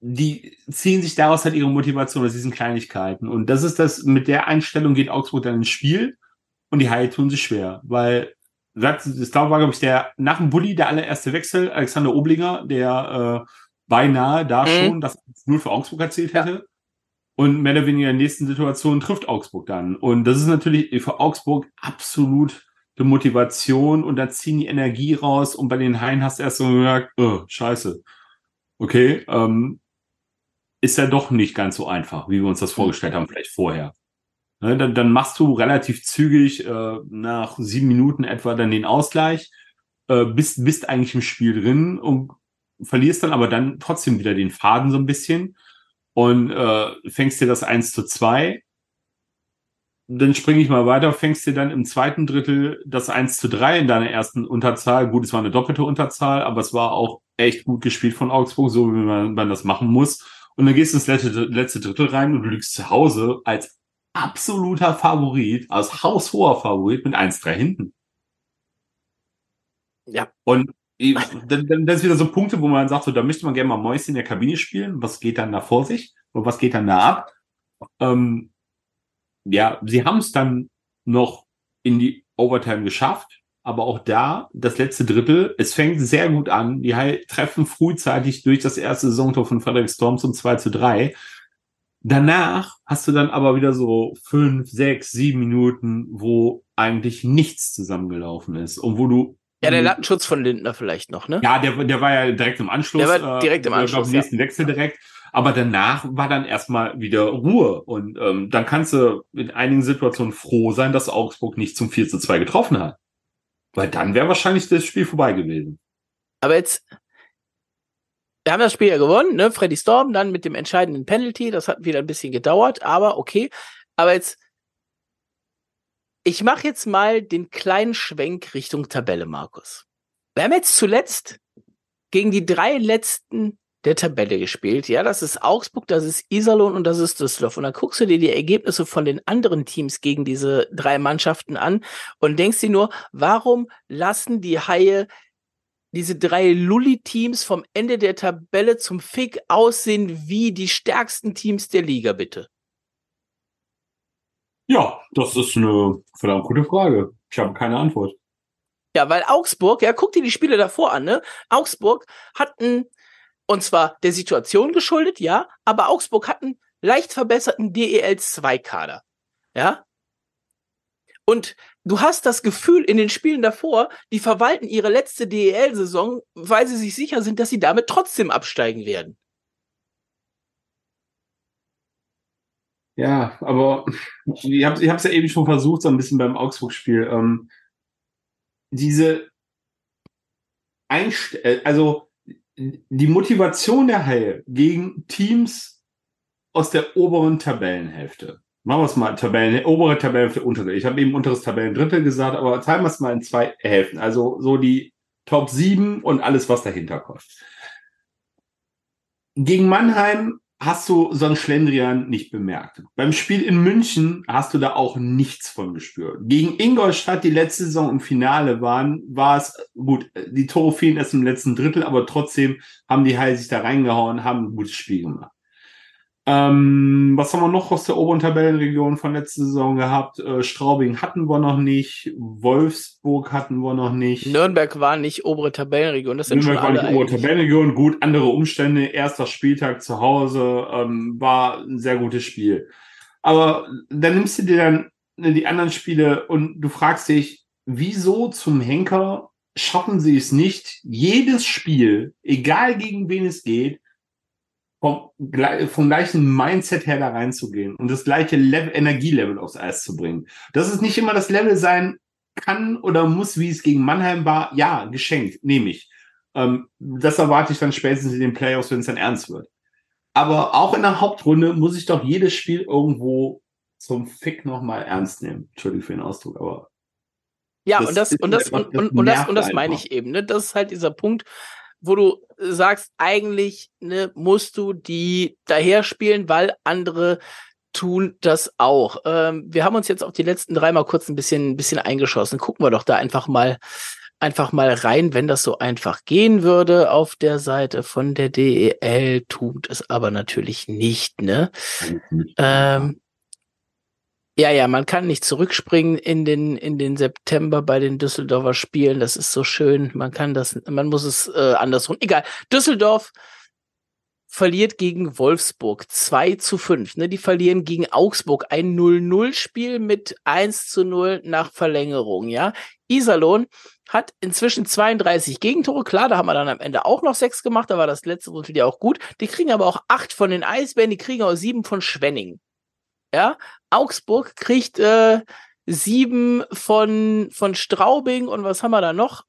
die ziehen sich daraus halt ihre Motivation aus diesen Kleinigkeiten. Und das ist das, mit der Einstellung geht Augsburg dann ins Spiel und die Haie tun sich schwer, weil das war, glaube ich, der nach dem Bulli der allererste Wechsel, Alexander Oblinger, der äh, beinahe da mhm. schon das nur für Augsburg erzählt hätte. Ja. Und mehr oder weniger in der nächsten Situation trifft Augsburg dann. Und das ist natürlich für Augsburg absolut die Motivation und da ziehen die Energie raus und bei den Haien hast du erst so gemerkt, oh, scheiße. Okay, ähm, ist ja doch nicht ganz so einfach, wie wir uns das vorgestellt haben, vielleicht vorher. Ne, dann, dann machst du relativ zügig äh, nach sieben Minuten etwa dann den Ausgleich, äh, bist, bist eigentlich im Spiel drin und verlierst dann aber dann trotzdem wieder den Faden so ein bisschen und äh, fängst dir das 1 zu 2. Dann springe ich mal weiter, fängst dir dann im zweiten Drittel das 1 zu 3 in deiner ersten Unterzahl. Gut, es war eine doppelte Unterzahl, aber es war auch echt gut gespielt von Augsburg, so wie man, man das machen muss. Und dann gehst du ins letzte, letzte Drittel rein und du liegst zu Hause als absoluter Favorit, als haushoher Favorit mit 1-3 hinten. Ja. Und dann, dann das ist wieder so Punkte, wo man sagt, so, da möchte man gerne mal Mäuschen in der Kabine spielen. Was geht dann da vor sich? Und was geht dann da ab? Ähm, ja, sie haben es dann noch in die Overtime geschafft, aber auch da das letzte Drittel, es fängt sehr gut an. Die treffen frühzeitig durch das erste Saisontor von Frederick Storm zum 2 zu 3 Danach hast du dann aber wieder so fünf, sechs, sieben Minuten, wo eigentlich nichts zusammengelaufen ist und wo du ja, der Lattenschutz von Lindner vielleicht noch, ne? Ja, der, der war ja direkt im Anschluss. Der war direkt im äh, Anschluss. Auf dem nächsten ja. Wechsel direkt. Aber danach war dann erstmal wieder Ruhe. Und ähm, dann kannst du in einigen Situationen froh sein, dass Augsburg nicht zum 4 zu 2 getroffen hat. Weil dann wäre wahrscheinlich das Spiel vorbei gewesen. Aber jetzt, wir haben das Spiel ja gewonnen, ne? Freddy Storm dann mit dem entscheidenden Penalty. Das hat wieder ein bisschen gedauert, aber okay. Aber jetzt, ich mache jetzt mal den kleinen Schwenk Richtung Tabelle, Markus. Wir haben jetzt zuletzt gegen die drei letzten der Tabelle gespielt. Ja, das ist Augsburg, das ist Iserlohn und das ist Düsseldorf. Und dann guckst du dir die Ergebnisse von den anderen Teams gegen diese drei Mannschaften an und denkst dir nur, warum lassen die Haie diese drei Lulli-Teams vom Ende der Tabelle zum Fick aussehen wie die stärksten Teams der Liga, bitte? Ja, das ist eine verdammt gute Frage. Ich habe keine Antwort. Ja, weil Augsburg, ja, guck dir die Spiele davor an, ne? Augsburg hatten, und zwar der Situation geschuldet, ja, aber Augsburg hatten leicht verbesserten DEL-2-Kader. Ja? Und du hast das Gefühl in den Spielen davor, die verwalten ihre letzte DEL-Saison, weil sie sich sicher sind, dass sie damit trotzdem absteigen werden. Ja, aber ich habe es ja eben schon versucht, so ein bisschen beim Augsburg-Spiel. Ähm, diese Einst äh, also die Motivation der Haie gegen Teams aus der oberen Tabellenhälfte Machen wir es mal Tabellen, obere Tabellenhälfte, untere. Ich habe eben unteres Tabellendrittel gesagt, aber teilen wir es mal in zwei Hälften. Also so die Top 7 und alles, was dahinter kommt. Gegen Mannheim hast du so ein Schlendrian nicht bemerkt. Beim Spiel in München hast du da auch nichts von gespürt. Gegen Ingolstadt, die letzte Saison im Finale waren, war es gut. Die Tore fielen erst im letzten Drittel, aber trotzdem haben die Heil sich da reingehauen, haben ein gutes Spiel gemacht. Ähm, was haben wir noch aus der oberen Tabellenregion von letzter Saison gehabt? Äh, Straubing hatten wir noch nicht, Wolfsburg hatten wir noch nicht. Nürnberg war nicht obere Tabellenregion, das sind Nürnberg war nicht obere Tabellenregion, gut, andere Umstände, erster Spieltag zu Hause, ähm, war ein sehr gutes Spiel. Aber dann nimmst du dir dann die anderen Spiele und du fragst dich, wieso zum Henker schaffen sie es nicht, jedes Spiel, egal gegen wen es geht, vom, vom gleichen Mindset her da reinzugehen und das gleiche Level, Energielevel aufs Eis zu bringen. Dass es nicht immer das Level sein kann oder muss, wie es gegen Mannheim war, ja, geschenkt, nehme ich. Ähm, das erwarte ich dann spätestens in den Playoffs, wenn es dann ernst wird. Aber auch in der Hauptrunde muss ich doch jedes Spiel irgendwo zum Fick nochmal ernst nehmen. Entschuldigung für den Ausdruck, aber. Ja, das und das, und das, und, und, und das, und das meine ich eben, ne? Das ist halt dieser Punkt, wo du sagst, eigentlich ne, musst du die daher spielen, weil andere tun das auch. Ähm, wir haben uns jetzt auch die letzten drei mal kurz ein bisschen, ein bisschen eingeschossen. Gucken wir doch da einfach mal, einfach mal rein, wenn das so einfach gehen würde auf der Seite von der DEL, tut es aber natürlich nicht, ne? Ähm, ja, ja, man kann nicht zurückspringen in den, in den September bei den Düsseldorfer Spielen. Das ist so schön. Man kann das, man muss es äh, andersrum. Egal. Düsseldorf verliert gegen Wolfsburg 2 zu 5. Ne? Die verlieren gegen Augsburg ein 0-0-Spiel mit 1 zu 0 nach Verlängerung. Ja, Iserlohn hat inzwischen 32 Gegentore. Klar, da haben wir dann am Ende auch noch sechs gemacht. Da war das letzte Drittel ja auch gut. Die kriegen aber auch acht von den Eisbären. Die kriegen auch sieben von Schwenning. Ja, Augsburg kriegt äh, sieben von, von Straubing und was haben wir da noch?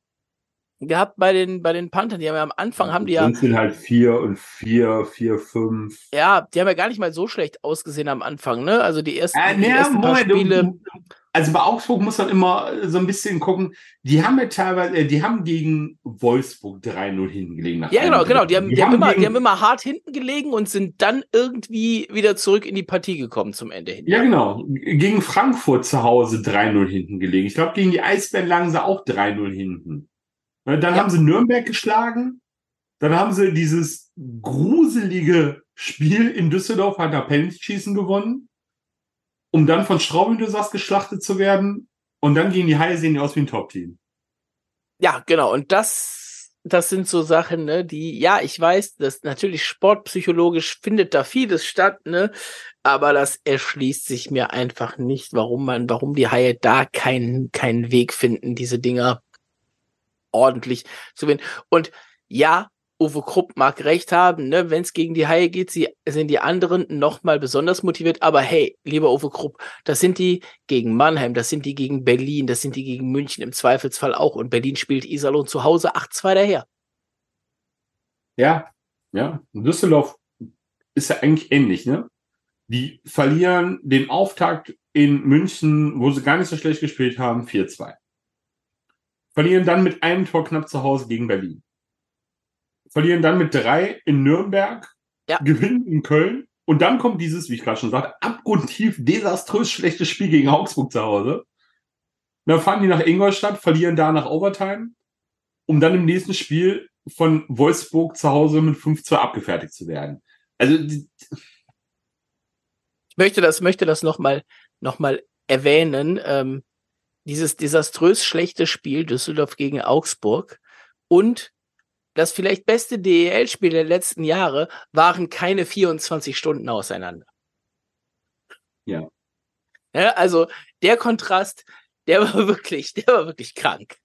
Gehabt bei den bei den Panthern. Die haben ja am Anfang haben die ja sind halt vier und vier, vier, fünf. Ja, die haben ja gar nicht mal so schlecht ausgesehen am Anfang, ne? Also die ersten, äh, die ersten Moment, Spiele. Also bei Augsburg muss man immer so ein bisschen gucken. Die haben ja teilweise, äh, die haben gegen Wolfsburg 3-0 hinten gelegen. Ja, genau, genau. Die haben, die haben, immer, gegen, die haben immer hart hinten gelegen und sind dann irgendwie wieder zurück in die Partie gekommen zum Ende hin. Ja, genau. Gegen Frankfurt zu Hause 3-0 hinten gelegen. Ich glaube, gegen die Eisbären lagen sie auch 3-0 hinten. Dann ja. haben sie Nürnberg geschlagen. Dann haben sie dieses gruselige Spiel in Düsseldorf, hat er Penalty-Schießen gewonnen um dann von sagst, geschlachtet zu werden. Und dann gehen die Haie sehen die aus wie ein Top-Team. Ja, genau. Und das das sind so Sachen, ne, die, ja, ich weiß, dass natürlich sportpsychologisch findet da vieles statt, ne, aber das erschließt sich mir einfach nicht, warum man, warum die Haie da keinen, keinen Weg finden, diese Dinger ordentlich zu gewinnen. Und ja, Uwe Krupp mag recht haben, ne? wenn es gegen die Haie geht, sie, sind die anderen noch mal besonders motiviert. Aber hey, lieber Uwe Krupp, das sind die gegen Mannheim, das sind die gegen Berlin, das sind die gegen München im Zweifelsfall auch. Und Berlin spielt Iserlohn zu Hause 8-2 daher. Ja, ja. Düsseldorf ist ja eigentlich ähnlich, ne? Die verlieren den Auftakt in München, wo sie gar nicht so schlecht gespielt haben, 4-2. Verlieren dann mit einem Tor knapp zu Hause gegen Berlin verlieren dann mit drei in Nürnberg, ja. gewinnen in Köln und dann kommt dieses, wie ich gerade schon sagte, abgrundtief desaströs schlechtes Spiel gegen Augsburg zu Hause. Dann fahren die nach Ingolstadt, verlieren da nach Overtime, um dann im nächsten Spiel von Wolfsburg zu Hause mit 5-2 abgefertigt zu werden. Also ich möchte das, möchte das nochmal noch mal erwähnen. Ähm, dieses desaströs schlechte Spiel Düsseldorf gegen Augsburg und das vielleicht beste DEL-Spiel der letzten Jahre waren keine 24 Stunden auseinander. Ja. ja. Also der Kontrast, der war wirklich, der war wirklich krank.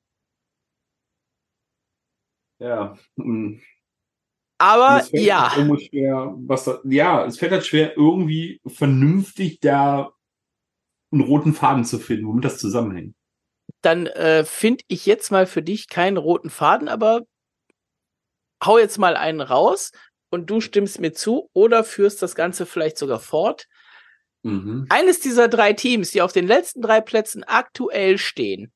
Ja. Hm. Aber ja. Halt schwer, was ja, es fällt halt schwer, irgendwie vernünftig da einen roten Faden zu finden, womit das zusammenhängt. Dann äh, finde ich jetzt mal für dich keinen roten Faden, aber hau jetzt mal einen raus und du stimmst mir zu oder führst das Ganze vielleicht sogar fort. Mhm. Eines dieser drei Teams, die auf den letzten drei Plätzen aktuell stehen,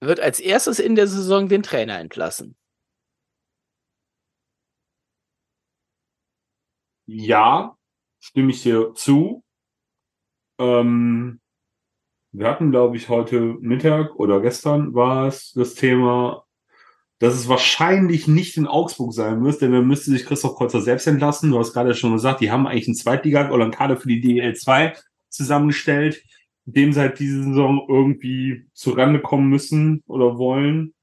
wird als erstes in der Saison den Trainer entlassen. Ja, stimme ich dir zu. Ähm, wir hatten, glaube ich, heute Mittag oder gestern war es das Thema dass es wahrscheinlich nicht in Augsburg sein muss, denn dann müsste sich Christoph Kreuzer selbst entlassen. Du hast gerade schon gesagt, die haben eigentlich einen Zweitliga oder einen Kader für die DL 2 zusammengestellt, dem seit dieser Saison irgendwie zurande kommen müssen oder wollen.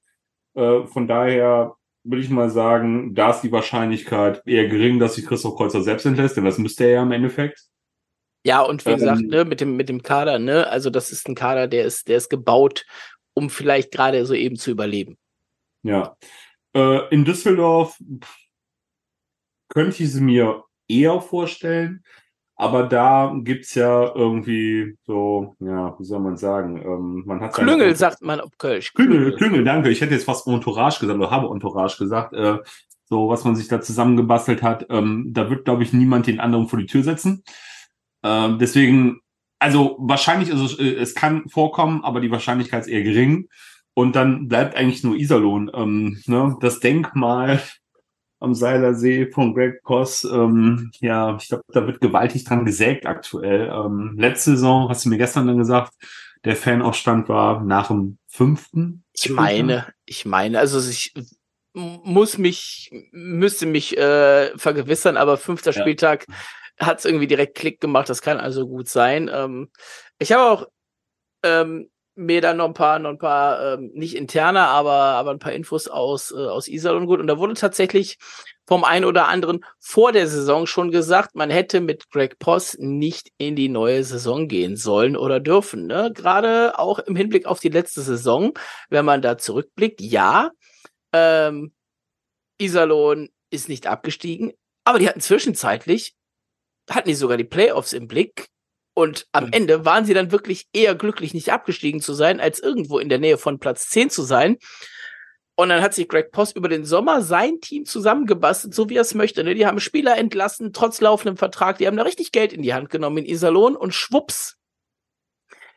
Äh, von daher würde ich mal sagen, da ist die Wahrscheinlichkeit eher gering, dass sich Christoph Kreuzer selbst entlässt, denn das müsste er ja im Endeffekt. Ja, und wie ähm, gesagt, ne, mit dem, mit dem Kader, ne, also das ist ein Kader, der ist, der ist gebaut, um vielleicht gerade so eben zu überleben. Ja. Äh, in Düsseldorf könnte ich sie mir eher vorstellen, aber da gibt's ja irgendwie so, ja, wie soll man sagen, ähm, man hat Klüngel sagt man auf Kölsch. Klüngel, Klüngel, danke. Ich hätte jetzt fast Entourage gesagt oder habe Entourage gesagt. Äh, so, was man sich da zusammengebastelt hat, ähm, da wird, glaube ich, niemand den anderen vor die Tür setzen. Ähm, deswegen, also wahrscheinlich, also äh, es kann vorkommen, aber die Wahrscheinlichkeit ist eher gering. Und dann bleibt eigentlich nur Iserlohn. Ähm, ne? Das Denkmal am Seiler See von Greg Koss, ähm, ja, ich glaube, da wird gewaltig dran gesägt aktuell. Ähm, letzte Saison, hast du mir gestern dann gesagt, der Fanaufstand war nach dem fünften. Ich meine, ich meine, also ich muss mich, müsste mich äh, vergewissern, aber fünfter ja. Spieltag hat es irgendwie direkt Klick gemacht, das kann also gut sein. Ähm, ich habe auch ähm, mir dann noch ein paar, noch ein paar, ähm, nicht interner, aber, aber ein paar Infos aus, äh, aus Iserlohn gut. Und da wurde tatsächlich vom einen oder anderen vor der Saison schon gesagt, man hätte mit Greg Poss nicht in die neue Saison gehen sollen oder dürfen. Ne? Gerade auch im Hinblick auf die letzte Saison, wenn man da zurückblickt, ja, ähm, Iserlohn ist nicht abgestiegen, aber die hatten zwischenzeitlich, hatten die sogar die Playoffs im Blick und am mhm. Ende waren sie dann wirklich eher glücklich, nicht abgestiegen zu sein, als irgendwo in der Nähe von Platz 10 zu sein. Und dann hat sich Greg Post über den Sommer sein Team zusammengebastelt, so wie er es möchte. Ne? Die haben Spieler entlassen, trotz laufendem Vertrag. Die haben da richtig Geld in die Hand genommen in Iserlohn und schwupps,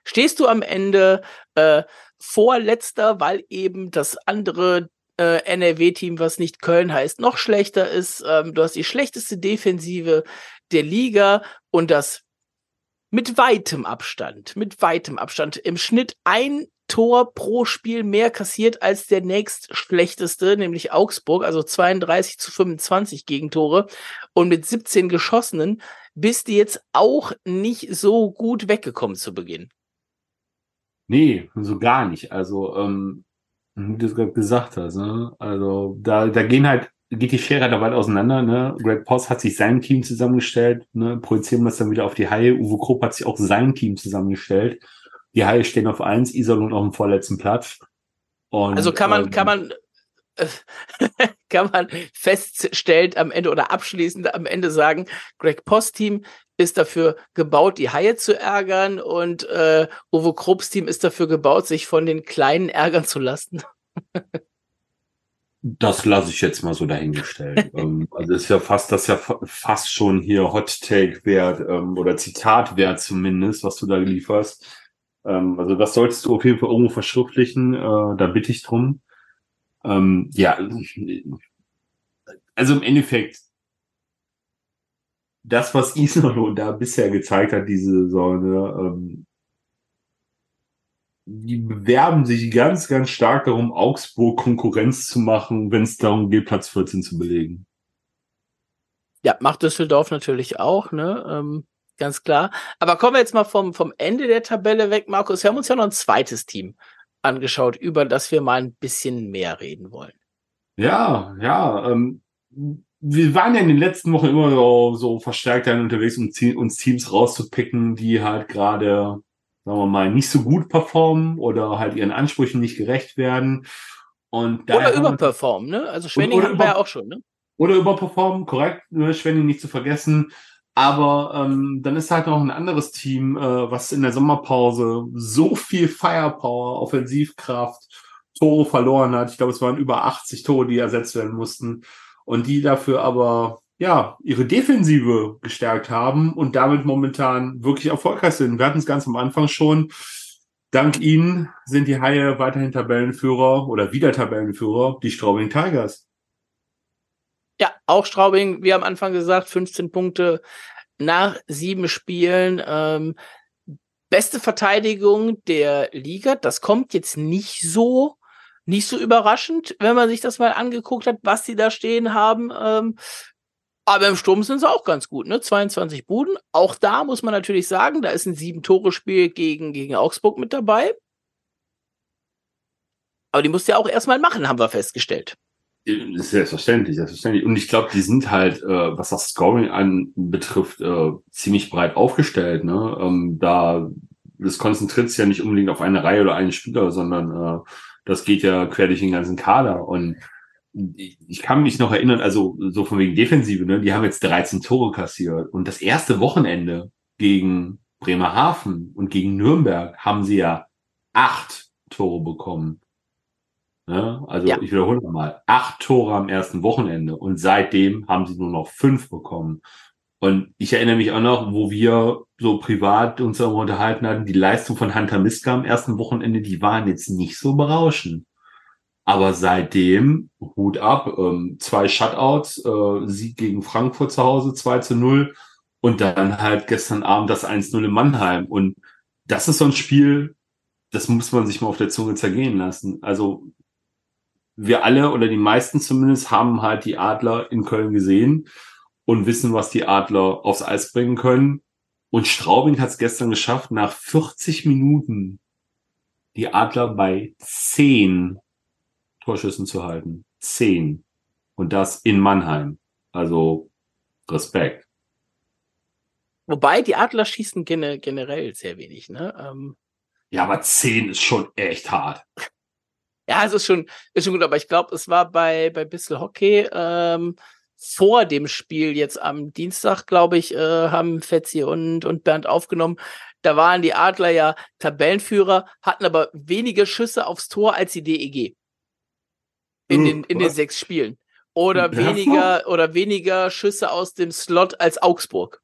stehst du am Ende äh, vorletzter, weil eben das andere äh, NRW-Team, was nicht Köln heißt, noch schlechter ist. Ähm, du hast die schlechteste Defensive der Liga und das mit weitem Abstand, mit weitem Abstand im Schnitt ein Tor pro Spiel mehr kassiert als der nächst schlechteste, nämlich Augsburg, also 32 zu 25 Gegentore und mit 17 geschossenen bist du jetzt auch nicht so gut weggekommen zu Beginn. Nee, so gar nicht. Also ähm, Wie du es gerade gesagt hast, ne? Also da, da gehen halt, geht die Schere da weit auseinander, ne? Greg Poss hat sich sein Team zusammengestellt, ne? Projizieren wir es dann wieder auf die Haie. Uwe Krupp hat sich auch sein Team zusammengestellt. Die Haie stehen auf eins, Iserlohn auf dem vorletzten Platz. Und, also kann man, ähm, kann man, kann man feststellend am Ende oder abschließend am Ende sagen, Greg Post Team ist dafür gebaut, die Haie zu ärgern und äh, Uwe Krupps Team ist dafür gebaut, sich von den Kleinen ärgern zu lassen. Das lasse ich jetzt mal so dahingestellt. ähm, also ist ja fast, das ist ja fast schon hier Hot Take wert ähm, oder Zitat wert zumindest, was du da gelieferst. Ähm, also das solltest du auf jeden Fall irgendwo verschriftlichen. Äh, da bitte ich drum. Ähm, ja, also im Endeffekt das, was Iserlohn da bisher gezeigt hat, diese ähm, die bewerben sich ganz, ganz stark darum, Augsburg Konkurrenz zu machen, wenn es darum geht, Platz 14 zu belegen. Ja, macht Düsseldorf natürlich auch, ne? Ähm, ganz klar. Aber kommen wir jetzt mal vom, vom Ende der Tabelle weg, Markus. Wir haben uns ja noch ein zweites Team angeschaut, über das wir mal ein bisschen mehr reden wollen. Ja, ja. Ähm, wir waren ja in den letzten Wochen immer so, so verstärkt dann unterwegs, um uns Teams rauszupicken, die halt gerade, sagen wir mal, nicht so gut performen oder halt ihren Ansprüchen nicht gerecht werden. Und oder überperformen, ne? Also Schwenning haben wir ja auch schon, ne? Oder überperformen, korrekt, ne? Schwenning nicht zu vergessen. Aber ähm, dann ist halt noch ein anderes Team, äh, was in der Sommerpause so viel Firepower, Offensivkraft, Tore verloren hat. Ich glaube, es waren über 80 Tore, die ersetzt werden mussten und die dafür aber ja ihre Defensive gestärkt haben und damit momentan wirklich erfolgreich sind. Wir hatten es ganz am Anfang schon. Dank ihnen sind die Haie weiterhin Tabellenführer oder wieder Tabellenführer, die Straubing Tigers. Ja, auch Straubing, wie am Anfang gesagt, 15 Punkte nach sieben Spielen. Ähm, beste Verteidigung der Liga. Das kommt jetzt nicht so nicht so überraschend, wenn man sich das mal angeguckt hat, was sie da stehen haben. Ähm, aber im Sturm sind sie auch ganz gut, ne? 22 Buden. Auch da muss man natürlich sagen, da ist ein Sieben-Tore-Spiel gegen, gegen Augsburg mit dabei. Aber die musst du ja auch erstmal machen, haben wir festgestellt. Selbstverständlich, selbstverständlich. Und ich glaube, die sind halt, äh, was das Scoring anbetrifft, äh, ziemlich breit aufgestellt. Ne? Ähm, da das konzentriert sich ja nicht unbedingt auf eine Reihe oder einen Spieler, sondern äh, das geht ja quer durch den ganzen Kader. Und ich kann mich noch erinnern, also so von wegen Defensive, ne, die haben jetzt 13 Tore kassiert. Und das erste Wochenende gegen Bremerhaven und gegen Nürnberg haben sie ja acht Tore bekommen. Ne? Also ja. ich wiederhole mal, acht Tore am ersten Wochenende und seitdem haben sie nur noch fünf bekommen. Und ich erinnere mich auch noch, wo wir so privat uns darüber unterhalten hatten, die Leistung von Hunter Miska am ersten Wochenende, die waren jetzt nicht so berauschend. Aber seitdem, Hut ab, ähm, zwei Shutouts, äh, Sieg gegen Frankfurt zu Hause, 2 zu 0 und dann halt gestern Abend das 1-0 in Mannheim. Und das ist so ein Spiel, das muss man sich mal auf der Zunge zergehen lassen. Also wir alle oder die meisten zumindest haben halt die Adler in Köln gesehen und wissen, was die Adler aufs Eis bringen können. Und Straubing hat es gestern geschafft, nach 40 Minuten die Adler bei 10 Torschüssen zu halten. 10. Und das in Mannheim. Also Respekt. Wobei die Adler schießen generell sehr wenig, ne? Ähm, ja, aber 10 ist schon echt hart. Ja, es ist schon, ist schon gut, aber ich glaube, es war bei, bei Bissel Hockey, ähm, vor dem Spiel jetzt am Dienstag, glaube ich, äh, haben Fetzi und, und Bernd aufgenommen. Da waren die Adler ja Tabellenführer, hatten aber weniger Schüsse aufs Tor als die DEG. In, den, in den sechs Spielen. Oder weniger, oder weniger Schüsse aus dem Slot als Augsburg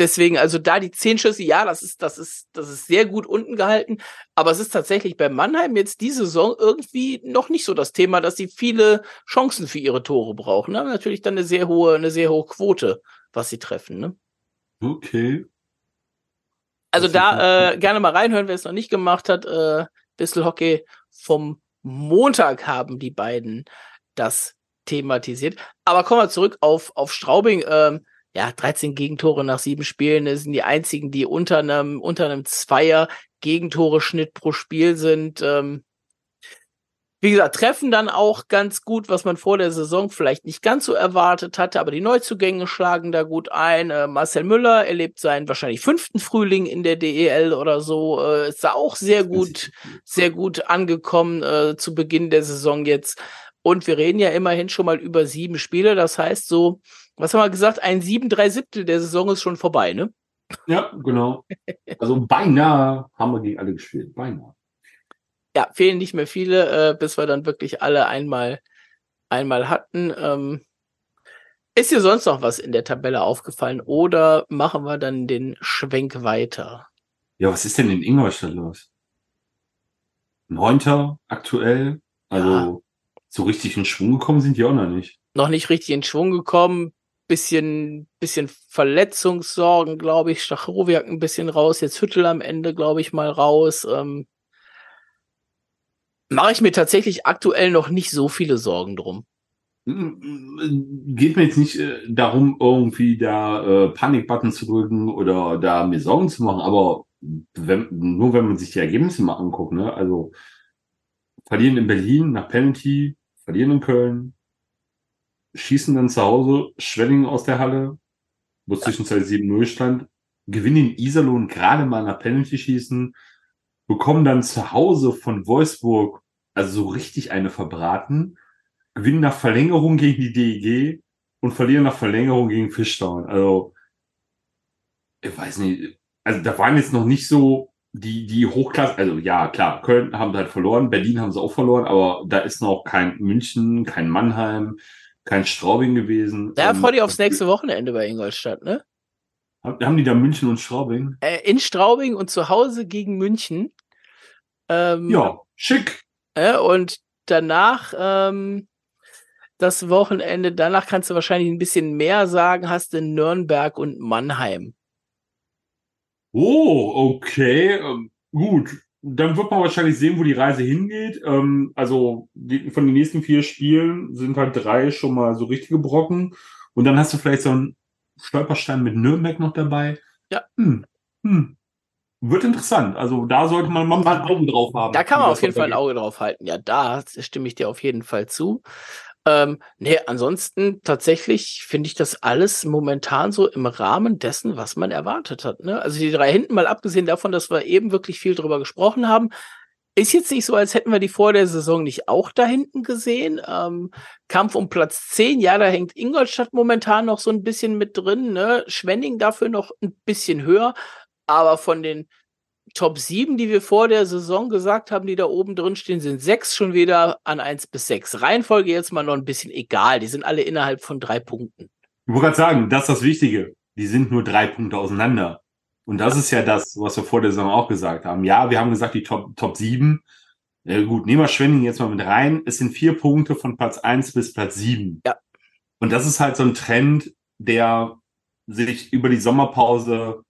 deswegen, also da die zehn Schüsse, ja, das ist, das ist, das ist sehr gut unten gehalten. Aber es ist tatsächlich bei Mannheim jetzt diese Saison irgendwie noch nicht so das Thema, dass sie viele Chancen für ihre Tore brauchen. Ne? Natürlich dann eine sehr hohe, eine sehr hohe Quote, was sie treffen. Ne? Okay. Also da äh, gerne mal reinhören, wer es noch nicht gemacht hat. Äh, Bissel Hockey vom Montag haben die beiden das thematisiert. Aber kommen wir zurück auf, auf Straubing. Ähm, ja, 13 Gegentore nach sieben Spielen. Das sind die einzigen, die unter einem, unter einem Zweier Gegentore Schnitt pro Spiel sind. Ähm, wie gesagt, treffen dann auch ganz gut, was man vor der Saison vielleicht nicht ganz so erwartet hatte, aber die Neuzugänge schlagen da gut ein. Äh, Marcel Müller erlebt seinen wahrscheinlich fünften Frühling in der DEL oder so, äh, ist da auch sehr gut, sehr gut angekommen äh, zu Beginn der Saison jetzt. Und wir reden ja immerhin schon mal über sieben Spiele, das heißt so, was haben wir gesagt, ein sieben, drei Siebtel der Saison ist schon vorbei, ne? Ja, genau. Also beinahe haben wir gegen alle gespielt, beinahe ja, fehlen nicht mehr viele, äh, bis wir dann wirklich alle einmal, einmal hatten. Ähm, ist dir sonst noch was in der Tabelle aufgefallen oder machen wir dann den Schwenk weiter? Ja, was ist denn in Ingolstadt los? Neunter aktuell? Also ja. so richtig in Schwung gekommen sind die auch noch nicht. Noch nicht richtig in Schwung gekommen. Bisschen, bisschen Verletzungssorgen, glaube ich. Stachowiak ein bisschen raus. Jetzt Hüttel am Ende, glaube ich, mal raus. Ähm, mache ich mir tatsächlich aktuell noch nicht so viele Sorgen drum. Geht mir jetzt nicht äh, darum, irgendwie da äh, Panikbutton zu drücken oder da mir Sorgen zu machen, aber wenn, nur wenn man sich die Ergebnisse mal anguckt, ne? Also verlieren in Berlin nach Penalty, verlieren in Köln, schießen dann zu Hause Schwenningen aus der Halle, wo ja. zwischenzeitlich 7-0 stand, gewinnen in Iserlohn gerade mal nach Penalty schießen, bekommen dann zu Hause von Wolfsburg, also so richtig eine verbraten, gewinnen nach Verlängerung gegen die DEG und verlieren nach Verlängerung gegen Fishtown. Also, ich weiß nicht, also da waren jetzt noch nicht so die, die Hochklasse, also ja, klar, Köln haben halt verloren, Berlin haben sie auch verloren, aber da ist noch kein München, kein Mannheim, kein Straubing gewesen. Ja, freu dich aufs nächste Wochenende bei Ingolstadt, ne? Haben die da München und Straubing? Äh, in Straubing und zu Hause gegen München. Ähm, ja, schick. Äh, und danach, ähm, das Wochenende, danach kannst du wahrscheinlich ein bisschen mehr sagen, hast du Nürnberg und Mannheim. Oh, okay. Ähm, gut. Dann wird man wahrscheinlich sehen, wo die Reise hingeht. Ähm, also die, von den nächsten vier Spielen sind halt drei schon mal so richtige Brocken. Und dann hast du vielleicht so einen Stolperstein mit Nürnberg noch dabei. Ja. Hm. Hm. Wird interessant. Also da sollte man mal ein Auge drauf haben. Da kann man auf jeden Fall ein Auge drauf halten. Ja, da stimme ich dir auf jeden Fall zu. Ähm, nee, ansonsten tatsächlich finde ich das alles momentan so im Rahmen dessen, was man erwartet hat. Ne? Also die drei hinten mal abgesehen davon, dass wir eben wirklich viel drüber gesprochen haben, ist jetzt nicht so, als hätten wir die vor der Saison nicht auch da hinten gesehen. Ähm, Kampf um Platz 10, ja, da hängt Ingolstadt momentan noch so ein bisschen mit drin, ne? Schwenning dafür noch ein bisschen höher. Aber von den Top 7, die wir vor der Saison gesagt haben, die da oben drin stehen, sind sechs schon wieder an 1 bis 6. Reihenfolge jetzt mal noch ein bisschen egal. Die sind alle innerhalb von drei Punkten. Ich wollte gerade sagen, das ist das Wichtige. Die sind nur drei Punkte auseinander. Und das ist ja das, was wir vor der Saison auch gesagt haben. Ja, wir haben gesagt, die Top, Top 7. Ja, gut, nehmen wir Schwenning jetzt mal mit rein. Es sind vier Punkte von Platz 1 bis Platz 7. Ja. Und das ist halt so ein Trend, der sich über die Sommerpause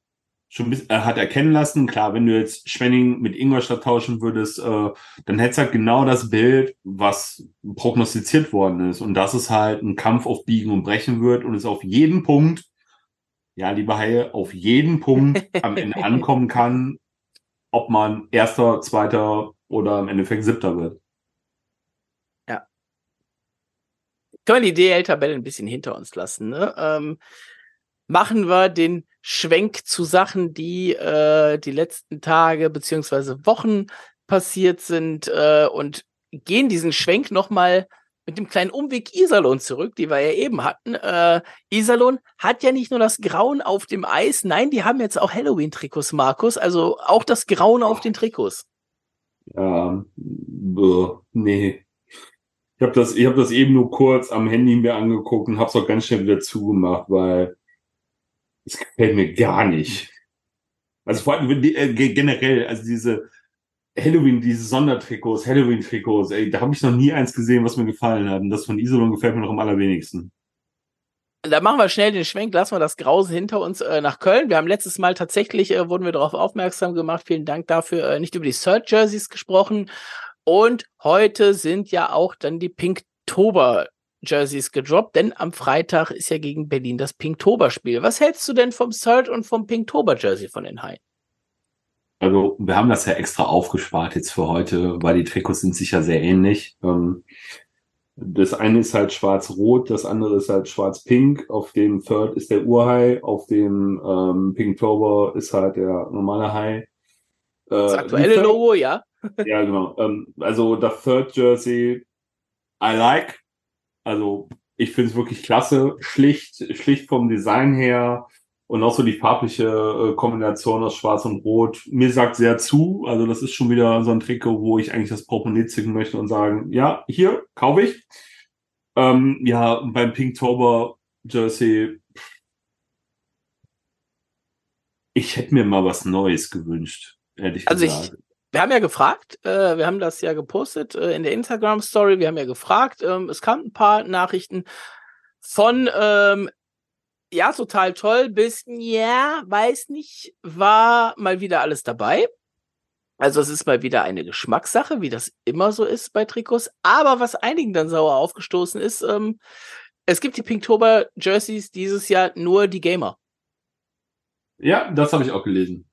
schon äh, hat erkennen lassen. Klar, wenn du jetzt Schwenning mit Ingolstadt tauschen würdest, äh, dann hättest du halt genau das Bild, was prognostiziert worden ist. Und dass es halt ein Kampf auf Biegen und Brechen wird und es auf jeden Punkt, ja, lieber Haie, auf jeden Punkt am Ende ankommen kann, ob man Erster, Zweiter oder im Endeffekt Siebter wird. Ja. Können wir die DL-Tabelle ein bisschen hinter uns lassen, ne? Ähm, machen wir den Schwenk zu Sachen, die äh, die letzten Tage beziehungsweise Wochen passiert sind äh, und gehen diesen Schwenk nochmal mit dem kleinen Umweg Iserlohn zurück, die wir ja eben hatten. Äh, Iserlohn hat ja nicht nur das Grauen auf dem Eis, nein, die haben jetzt auch Halloween-Trikots, Markus, also auch das Grauen auf den Trikots. Ja, äh, nee. Ich habe das, ich hab das eben nur kurz am Handy mir angeguckt und habe es auch ganz schnell wieder zugemacht, weil das gefällt mir gar nicht. Also vor allem äh, generell, also diese Halloween, diese Sondertrikots, Halloween-Trikots, ey, da habe ich noch nie eins gesehen, was mir gefallen hat. Und das von Isolon gefällt mir noch am allerwenigsten. Da machen wir schnell den Schwenk, lassen wir das Grause hinter uns äh, nach Köln. Wir haben letztes Mal tatsächlich, äh, wurden wir darauf aufmerksam gemacht, vielen Dank dafür, äh, nicht über die Third-Jerseys gesprochen. Und heute sind ja auch dann die Pinktober Jerseys gedroppt, denn am Freitag ist ja gegen Berlin das Pinktober-Spiel. Was hältst du denn vom Third und vom Pinktober-Jersey von den Haien? Also wir haben das ja extra aufgespart jetzt für heute, weil die Trikots sind sicher sehr ähnlich. Ähm, das eine ist halt schwarz-rot, das andere ist halt schwarz-pink. Auf dem Third ist der Urhai, auf dem ähm, Pink Tober ist halt der normale Hai. Äh, das aktuelle Logo, ja. ja, genau. Ähm, also das Third Jersey, I like. Also ich finde es wirklich klasse, schlicht, schlicht vom Design her und auch so die farbliche äh, Kombination aus Schwarz und Rot. Mir sagt sehr zu. Also das ist schon wieder so ein Trikot, wo ich eigentlich das Portemonnaie zücken möchte und sagen, ja, hier, kaufe ich. Ähm, ja, beim Pinktober Jersey, ich hätte mir mal was Neues gewünscht, ehrlich also gesagt. Ich wir haben ja gefragt, äh, wir haben das ja gepostet äh, in der Instagram Story, wir haben ja gefragt, ähm, es kamen ein paar Nachrichten von ähm, ja, total toll, bis, ja, weiß nicht, war mal wieder alles dabei. Also es ist mal wieder eine Geschmackssache, wie das immer so ist bei Trikots. Aber was einigen dann sauer aufgestoßen ist, ähm, es gibt die Pinktober Jerseys dieses Jahr nur die Gamer. Ja, das habe ich auch gelesen.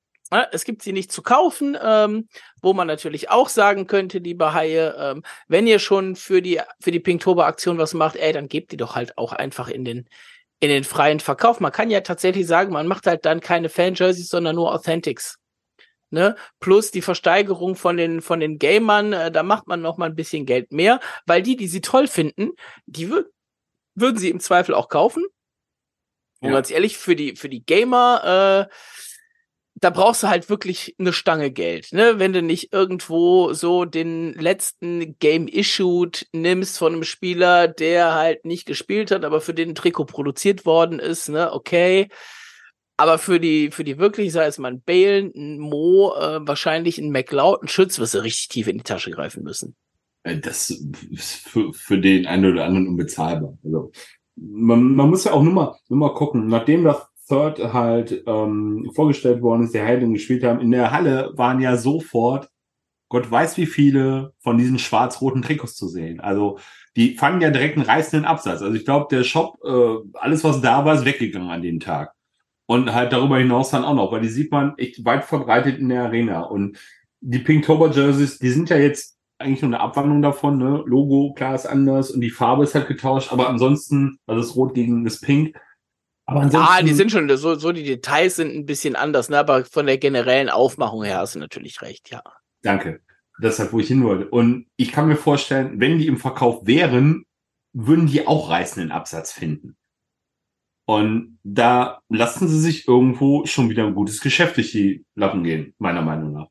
Es gibt sie nicht zu kaufen, ähm, wo man natürlich auch sagen könnte, liebe Haie, ähm, wenn ihr schon für die, für die Pinktober-Aktion was macht, ey, dann gebt die doch halt auch einfach in den, in den freien Verkauf. Man kann ja tatsächlich sagen, man macht halt dann keine Fan-Jerseys, sondern nur Authentics. Ne? Plus die Versteigerung von den, von den Gamern, äh, da macht man noch mal ein bisschen Geld mehr, weil die, die sie toll finden, die würden sie im Zweifel auch kaufen. Und ganz ehrlich, für die, für die Gamer, äh, da brauchst du halt wirklich eine Stange Geld, ne? Wenn du nicht irgendwo so den letzten Game Issued nimmst von einem Spieler, der halt nicht gespielt hat, aber für den ein Trikot produziert worden ist, ne? Okay. Aber für die, für die wirklich, sei es mal ein Bale, ein Mo, äh, wahrscheinlich ein McLeod, ein Schütz, wirst du richtig tief in die Tasche greifen müssen. Äh, das ist für, für den einen oder anderen unbezahlbar. Also, man, man muss ja auch nur mal, nur mal gucken, nachdem das Third halt ähm, vorgestellt worden ist, der Heiligen gespielt haben, in der Halle waren ja sofort, Gott weiß wie viele von diesen schwarz-roten Trikots zu sehen. Also die fanden ja direkt einen reißenden Absatz. Also ich glaube, der Shop, äh, alles was da war, ist weggegangen an dem Tag. Und halt darüber hinaus dann auch noch, weil die sieht man echt weit verbreitet in der Arena. Und die Pinktober Jerseys, die sind ja jetzt eigentlich nur eine Abwandlung davon, ne? Logo, klar ist anders und die Farbe ist halt getauscht, aber ansonsten, also das Rot gegen das Pink, aber ansonsten, ah, die sind schon, so, so die Details sind ein bisschen anders, ne? aber von der generellen Aufmachung her hast du natürlich recht, ja. Danke. Deshalb, wo ich hin wollte. Und ich kann mir vorstellen, wenn die im Verkauf wären, würden die auch reißenden Absatz finden. Und da lassen sie sich irgendwo schon wieder ein gutes Geschäft durch die Lappen gehen, meiner Meinung nach.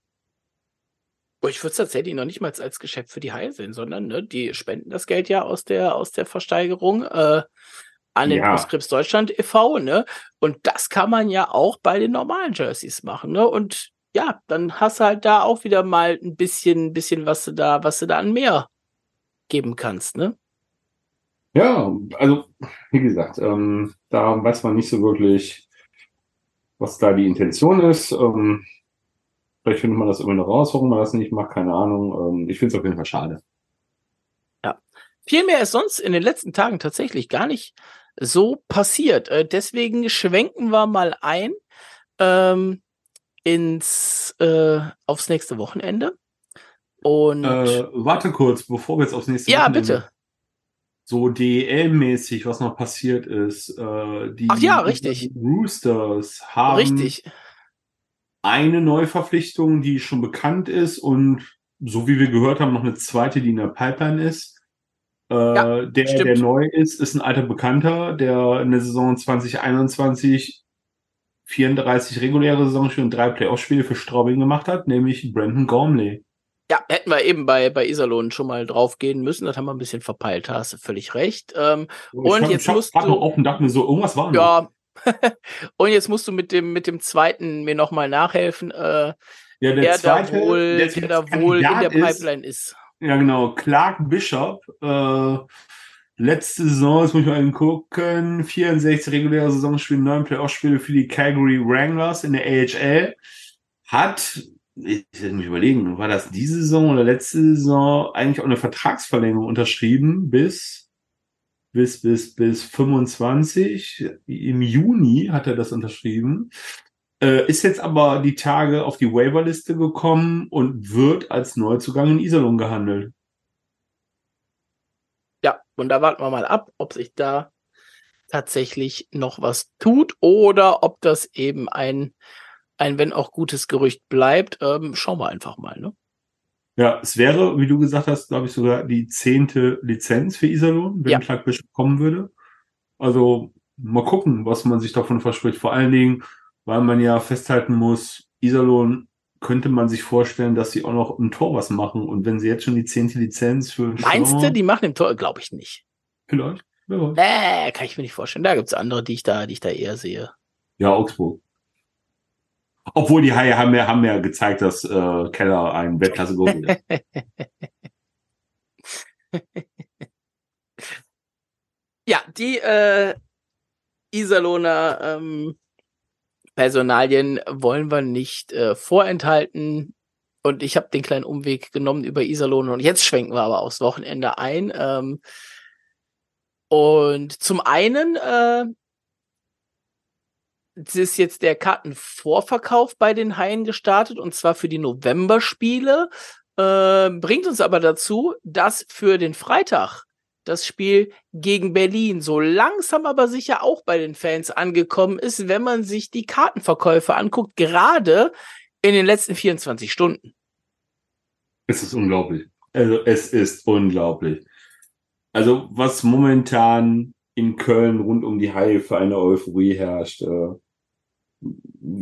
Ich würde es tatsächlich noch nicht mal als Geschäft für die Heil sehen, sondern ne, die spenden das Geld ja aus der, aus der Versteigerung. Äh, an den ja. Krebs Deutschland e.V., ne? Und das kann man ja auch bei den normalen Jerseys machen, ne? Und ja, dann hast du halt da auch wieder mal ein bisschen, ein bisschen, was du da, was du da an mehr geben kannst, ne? Ja, also wie gesagt, ähm, da weiß man nicht so wirklich, was da die Intention ist. Ähm, vielleicht findet man das immer noch raus, warum man das nicht macht, keine Ahnung. Ähm, ich finde es auf jeden Fall schade. Ja. Viel mehr ist sonst in den letzten Tagen tatsächlich gar nicht so passiert. Äh, deswegen schwenken wir mal ein ähm, ins äh, aufs nächste Wochenende. Und äh, warte kurz, bevor wir jetzt aufs nächste ja, Wochenende. Ja, bitte. So DL-mäßig, was noch passiert ist. Äh, die Ach ja, richtig. Roosters haben richtig. eine Neuverpflichtung, die schon bekannt ist und so wie wir gehört haben, noch eine zweite, die in der Pipeline ist. Äh, der, der neu ist, ist ein alter Bekannter, der in der Saison 2021 34 reguläre Saisonspiele und drei Playoff-Spiele für Straubing gemacht hat, nämlich Brandon Gormley. Ja, hätten wir eben bei, bei Iserlohn schon mal drauf gehen müssen. Das haben wir ein bisschen verpeilt, hast du völlig recht. Ähm, und fand, jetzt musst du... und dachte mir so, irgendwas war Ja, und jetzt musst du mit dem, mit dem zweiten mir nochmal nachhelfen. Äh, ja, der, der zweite, da wohl, der, der da wohl in der Pipeline ist. ist. Ja, genau. Clark Bishop. Äh, letzte Saison, jetzt muss ich mal gucken, 64 reguläre Saisonspiele, 9 Playoff-Spiele für die Calgary Wranglers in der AHL. Hat, ich muss mich überlegen, war das diese Saison oder letzte Saison eigentlich auch eine Vertragsverlängerung unterschrieben bis, bis, bis, bis 25. Im Juni hat er das unterschrieben. Äh, ist jetzt aber die Tage auf die Waiverliste gekommen und wird als Neuzugang in Iserlohn gehandelt. Ja, und da warten wir mal ab, ob sich da tatsächlich noch was tut oder ob das eben ein, ein wenn auch gutes Gerücht bleibt. Ähm, schauen wir einfach mal, ne? Ja, es wäre, wie du gesagt hast, glaube ich, sogar die zehnte Lizenz für Iserlohn, wenn ja. Clark kommen würde. Also mal gucken, was man sich davon verspricht. Vor allen Dingen, weil man ja festhalten muss, Iserlohn könnte man sich vorstellen, dass sie auch noch im Tor was machen. Und wenn sie jetzt schon die zehnte Lizenz für Meinst du, die machen im Tor? Glaube ich nicht. Vielleicht. Nee, kann ich mir nicht vorstellen. Da gibt's andere, die ich da, die ich da eher sehe. Ja, Augsburg. Obwohl die Haie haben ja, haben ja gezeigt, dass äh, Keller ein Weltklasse-Gurgel ist. ja, die äh, Iserlohner ähm, Personalien wollen wir nicht äh, vorenthalten. Und ich habe den kleinen Umweg genommen über Iserlohn und jetzt schwenken wir aber aufs Wochenende ein. Ähm, und zum einen äh, ist jetzt der Kartenvorverkauf bei den Haien gestartet und zwar für die November-Spiele. Äh, bringt uns aber dazu, dass für den Freitag das Spiel gegen Berlin so langsam aber sicher auch bei den Fans angekommen ist, wenn man sich die Kartenverkäufe anguckt, gerade in den letzten 24 Stunden. Es ist unglaublich. Also es ist unglaublich. Also was momentan in Köln rund um die Haie für eine Euphorie herrscht. Äh,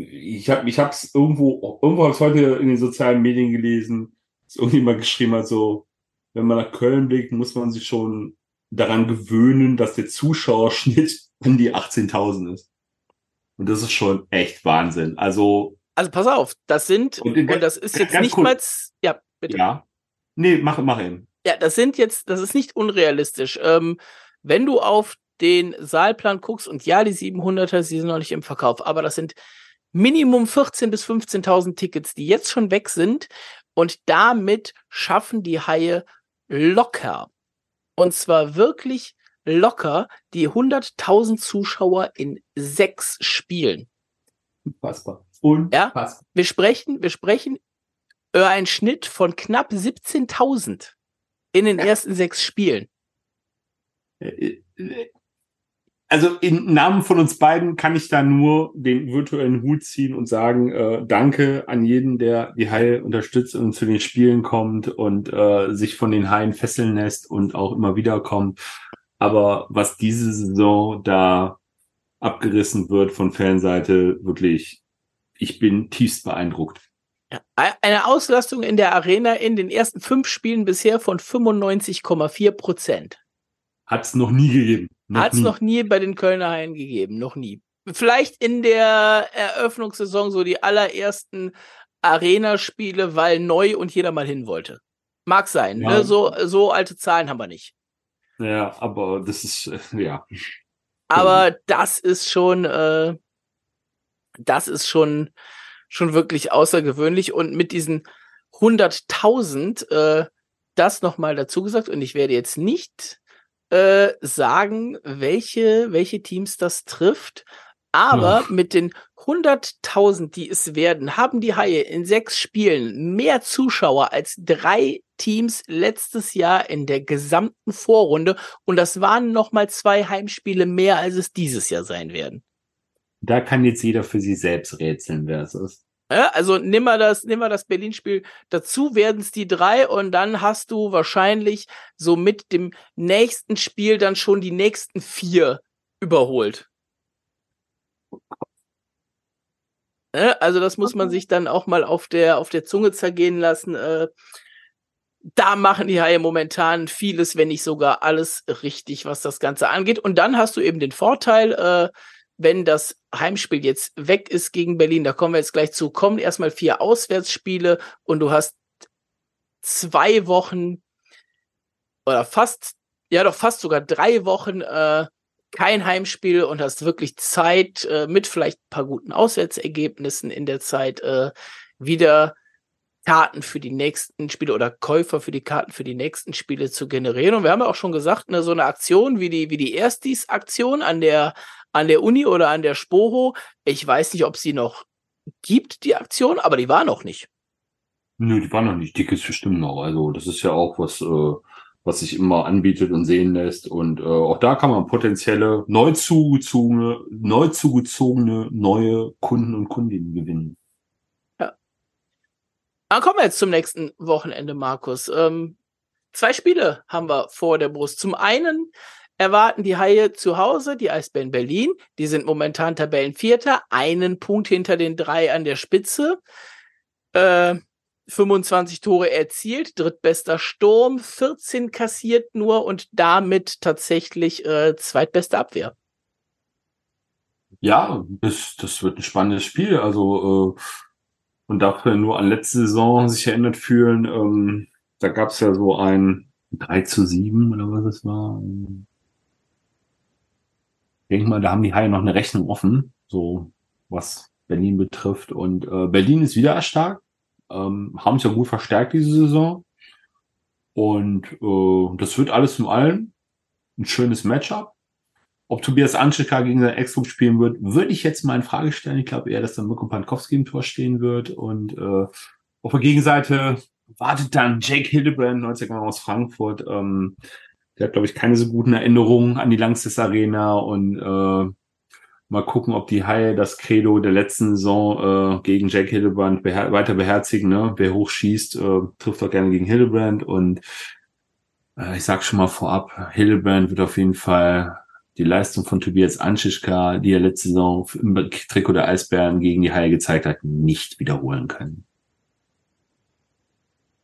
ich habe ich hab's irgendwo, irgendwo ich heute in den sozialen Medien gelesen, dass irgendjemand geschrieben hat, so, wenn man nach Köln blickt, muss man sich schon daran gewöhnen, dass der Zuschauerschnitt um die 18.000 ist. Und das ist schon echt Wahnsinn. Also. Also pass auf, das sind, und, und das ist jetzt nicht mal, ja, bitte. Ja. Nee, mach, mach eben. Ja, das sind jetzt, das ist nicht unrealistisch. Ähm, wenn du auf den Saalplan guckst und ja, die 700er, sie sind noch nicht im Verkauf, aber das sind Minimum 14.000 bis 15.000 Tickets, die jetzt schon weg sind und damit schaffen die Haie locker und zwar wirklich locker die 100.000 Zuschauer in sechs Spielen. Unfassbar. Unfassbar. Ja, wir sprechen, wir sprechen über einen Schnitt von knapp 17.000 in den ja. ersten sechs Spielen. Also im Namen von uns beiden kann ich da nur den virtuellen Hut ziehen und sagen, äh, danke an jeden, der die Haie unterstützt und zu den Spielen kommt und äh, sich von den Haien fesseln lässt und auch immer wieder kommt. Aber was diese Saison da abgerissen wird von Fanseite, wirklich, ich bin tiefst beeindruckt. Eine Auslastung in der Arena in den ersten fünf Spielen bisher von 95,4 Prozent. Hat es noch nie gegeben. Hat es noch nie bei den Kölner Haien gegeben, noch nie. Vielleicht in der Eröffnungssaison so die allerersten Arena-Spiele, weil neu und jeder mal hin wollte. Mag sein, ja. ne? so, so alte Zahlen haben wir nicht. Ja, aber das ist, äh, ja. Aber das ist schon, äh, das ist schon, schon wirklich außergewöhnlich und mit diesen 100.000, äh, das nochmal dazu gesagt und ich werde jetzt nicht äh, sagen, welche, welche Teams das trifft. Aber ja. mit den 100.000, die es werden, haben die Haie in sechs Spielen mehr Zuschauer als drei Teams letztes Jahr in der gesamten Vorrunde. Und das waren nochmal zwei Heimspiele mehr, als es dieses Jahr sein werden. Da kann jetzt jeder für sich selbst rätseln, wer es ist. Ja, also nimm mal das, nimm mal das Berlin-Spiel dazu, werden es die drei und dann hast du wahrscheinlich so mit dem nächsten Spiel dann schon die nächsten vier überholt. Ja, also das muss man sich dann auch mal auf der, auf der Zunge zergehen lassen. Äh, da machen die Haie momentan vieles, wenn nicht sogar alles richtig, was das Ganze angeht. Und dann hast du eben den Vorteil, äh, wenn das Heimspiel jetzt weg ist gegen Berlin, da kommen wir jetzt gleich zu, kommen erstmal vier Auswärtsspiele und du hast zwei Wochen oder fast, ja doch fast sogar drei Wochen äh, kein Heimspiel und hast wirklich Zeit, äh, mit vielleicht ein paar guten Auswärtsergebnissen in der Zeit, äh, wieder Karten für die nächsten Spiele oder Käufer für die Karten für die nächsten Spiele zu generieren. Und wir haben ja auch schon gesagt, ne, so eine Aktion wie die, wie die Erstis-Aktion an der, an der Uni oder an der Spoho. Ich weiß nicht, ob sie noch gibt die Aktion, aber die war noch nicht. Nö, die war noch nicht. Die gibt's bestimmt noch. Also das ist ja auch was, äh, was sich immer anbietet und sehen lässt. Und äh, auch da kann man potenzielle neu zugezogene, neu zugezogene neue Kunden und Kundinnen gewinnen. Ja. Dann kommen wir jetzt zum nächsten Wochenende, Markus. Ähm, zwei Spiele haben wir vor der Brust. Zum einen erwarten die Haie zu Hause, die Eisbären Berlin. Die sind momentan Tabellenvierter, einen Punkt hinter den drei an der Spitze. Äh, 25 Tore erzielt, drittbester Sturm, 14 kassiert nur und damit tatsächlich äh, zweitbeste Abwehr. Ja, das, das wird ein spannendes Spiel. Also äh, und dafür nur an letzte Saison sich erinnert fühlen. Ähm, da gab es ja so ein 3 zu 7 oder was es war. Denke mal, da haben die Haie noch eine Rechnung offen, so was Berlin betrifft. Und äh, Berlin ist wieder stark ähm, haben sich ja gut verstärkt diese Saison. Und äh, das wird alles im Allen ein schönes Matchup. Ob Tobias Anschika gegen seinen Ex-Club spielen wird, würde ich jetzt mal in Frage stellen. Ich glaube eher, dass dann Mirko Pankowski im Tor stehen wird. Und äh, auf der Gegenseite wartet dann Jake Hildebrand, 90 aus Frankfurt. Ähm, der hat, glaube ich, keine so guten Erinnerungen an die Langstes Arena und äh, Mal gucken, ob die Haie das Credo der letzten Saison äh, gegen Jake Hildebrand beher weiter beherzigen. Ne? Wer hochschießt, äh, trifft auch gerne gegen Hildebrand. Und äh, ich sag schon mal vorab, Hildebrand wird auf jeden Fall die Leistung von Tobias Anschischka, die er letzte Saison im Trikot der Eisbären gegen die Haie gezeigt hat, nicht wiederholen können.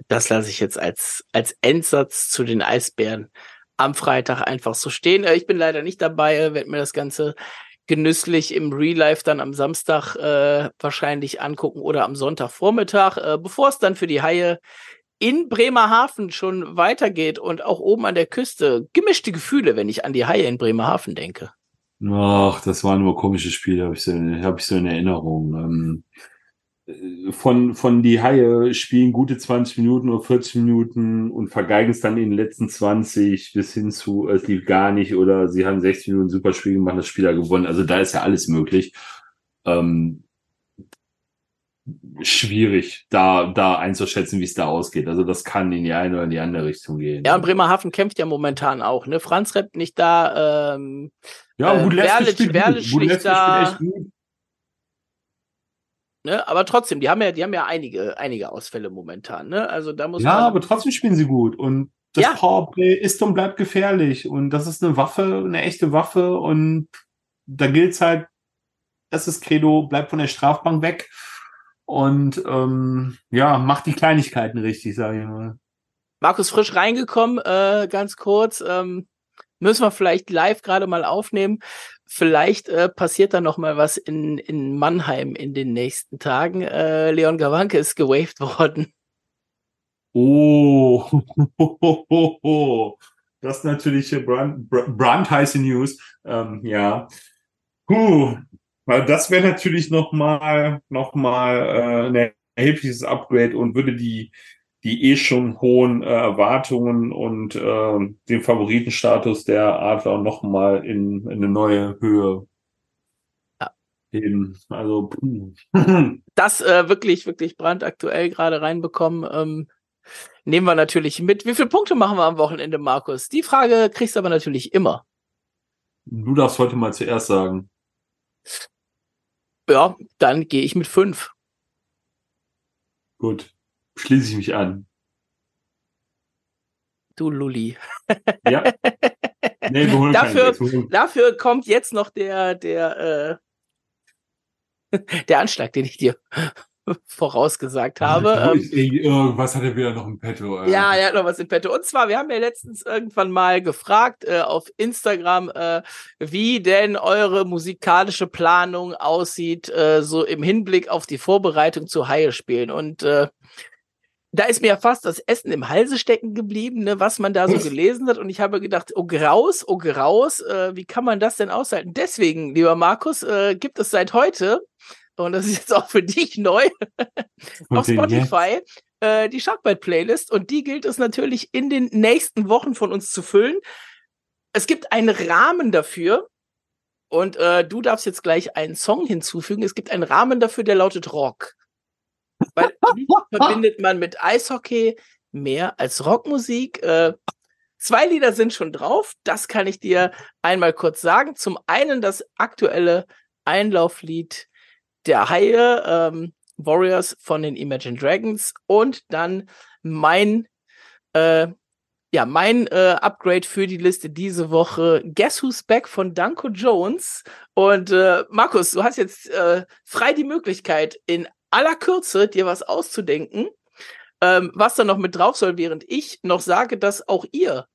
Das lasse ich jetzt als, als Endsatz zu den Eisbären am Freitag einfach so stehen. Äh, ich bin leider nicht dabei, äh, werde mir das Ganze genüsslich im Real Life dann am Samstag äh, wahrscheinlich angucken oder am Sonntagvormittag, äh, bevor es dann für die Haie in Bremerhaven schon weitergeht und auch oben an der Küste. Gemischte Gefühle, wenn ich an die Haie in Bremerhaven denke. Ach, das waren nur komische Spiele, habe ich, so, hab ich so in Erinnerung. Ähm, von, von die Haie spielen gute 20 Minuten oder 40 Minuten und vergeigen es dann in den letzten 20 bis hin zu, es lief gar nicht oder sie haben 60 Minuten super Spiel gemacht, das Spieler gewonnen. Also da ist ja alles möglich. Ähm, schwierig, da, da einzuschätzen, wie es da ausgeht. Also das kann in die eine oder in die andere Richtung gehen. Ja, und Bremerhaven kämpft ja momentan auch, ne? Franz Repp nicht da, ähm, ja, gut, äh, Berlic, Berlic nicht da. Ne? Aber trotzdem, die haben ja, die haben ja einige, einige Ausfälle momentan. Ne? Also da muss ja, man aber trotzdem spielen sie gut und das ja. Powerplay ist und bleibt gefährlich und das ist eine Waffe, eine echte Waffe und da gilt halt, das ist Credo, bleibt von der Strafbank weg und ähm, ja, macht die Kleinigkeiten richtig, sage ich mal. Markus frisch reingekommen, äh, ganz kurz. Ähm, müssen wir vielleicht live gerade mal aufnehmen. Vielleicht äh, passiert da noch mal was in, in Mannheim in den nächsten Tagen. Äh, Leon Gawanke ist gewaved worden. Oh, das ist natürlich brand, brandheiße News. Ähm, ja, Puh. das wäre natürlich noch mal, noch mal äh, ein erhebliches Upgrade und würde die die eh schon hohen äh, Erwartungen und äh, den Favoritenstatus der Adler noch mal in, in eine neue Höhe ja. heben. Also das äh, wirklich wirklich brandaktuell gerade reinbekommen. Ähm, nehmen wir natürlich mit. Wie viele Punkte machen wir am Wochenende, Markus? Die Frage kriegst du aber natürlich immer. Du darfst heute mal zuerst sagen. Ja, dann gehe ich mit fünf. Gut schließe ich mich an. Du Lulli. Ja. Nee, wir holen dafür, dafür kommt jetzt noch der, der, äh, der Anschlag, den ich dir vorausgesagt habe. Ich, ähm, irgendwas hat er wieder noch im Petto. Äh. Ja, er hat noch was im Petto. Und zwar, wir haben ja letztens irgendwann mal gefragt äh, auf Instagram, äh, wie denn eure musikalische Planung aussieht, äh, so im Hinblick auf die Vorbereitung zu Haie spielen. Und äh, da ist mir ja fast das Essen im Halse stecken geblieben, ne, was man da so gelesen hat. Und ich habe gedacht, oh Graus, oh Graus, äh, wie kann man das denn aushalten? Deswegen, lieber Markus, äh, gibt es seit heute, und das ist jetzt auch für dich neu, auf Spotify äh, die Sharkbite-Playlist. Und die gilt es natürlich in den nächsten Wochen von uns zu füllen. Es gibt einen Rahmen dafür, Und äh, du darfst jetzt gleich einen Song hinzufügen. Es gibt einen Rahmen dafür, der lautet Rock. Weil verbindet man mit Eishockey mehr als Rockmusik. Äh, zwei Lieder sind schon drauf. Das kann ich dir einmal kurz sagen. Zum einen das aktuelle Einlauflied der Haie, ähm, Warriors von den Imagine Dragons und dann mein äh, ja, mein äh, Upgrade für die Liste diese Woche, Guess Who's Back von Danko Jones. Und äh, Markus, du hast jetzt äh, frei die Möglichkeit, in aller Kürze dir was auszudenken, ähm, was da noch mit drauf soll, während ich noch sage, dass auch ihr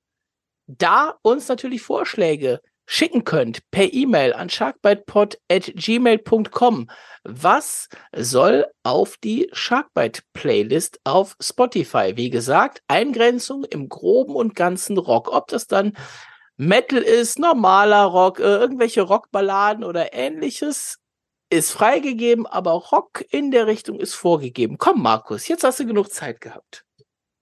da uns natürlich Vorschläge schicken könnt per E-Mail an sharkbitepod@gmail.com. Was soll auf die Sharkbite Playlist auf Spotify? Wie gesagt, Eingrenzung im groben und ganzen Rock. Ob das dann Metal ist, normaler Rock, äh, irgendwelche Rockballaden oder ähnliches, ist freigegeben, aber Rock in der Richtung ist vorgegeben. Komm, Markus, jetzt hast du genug Zeit gehabt.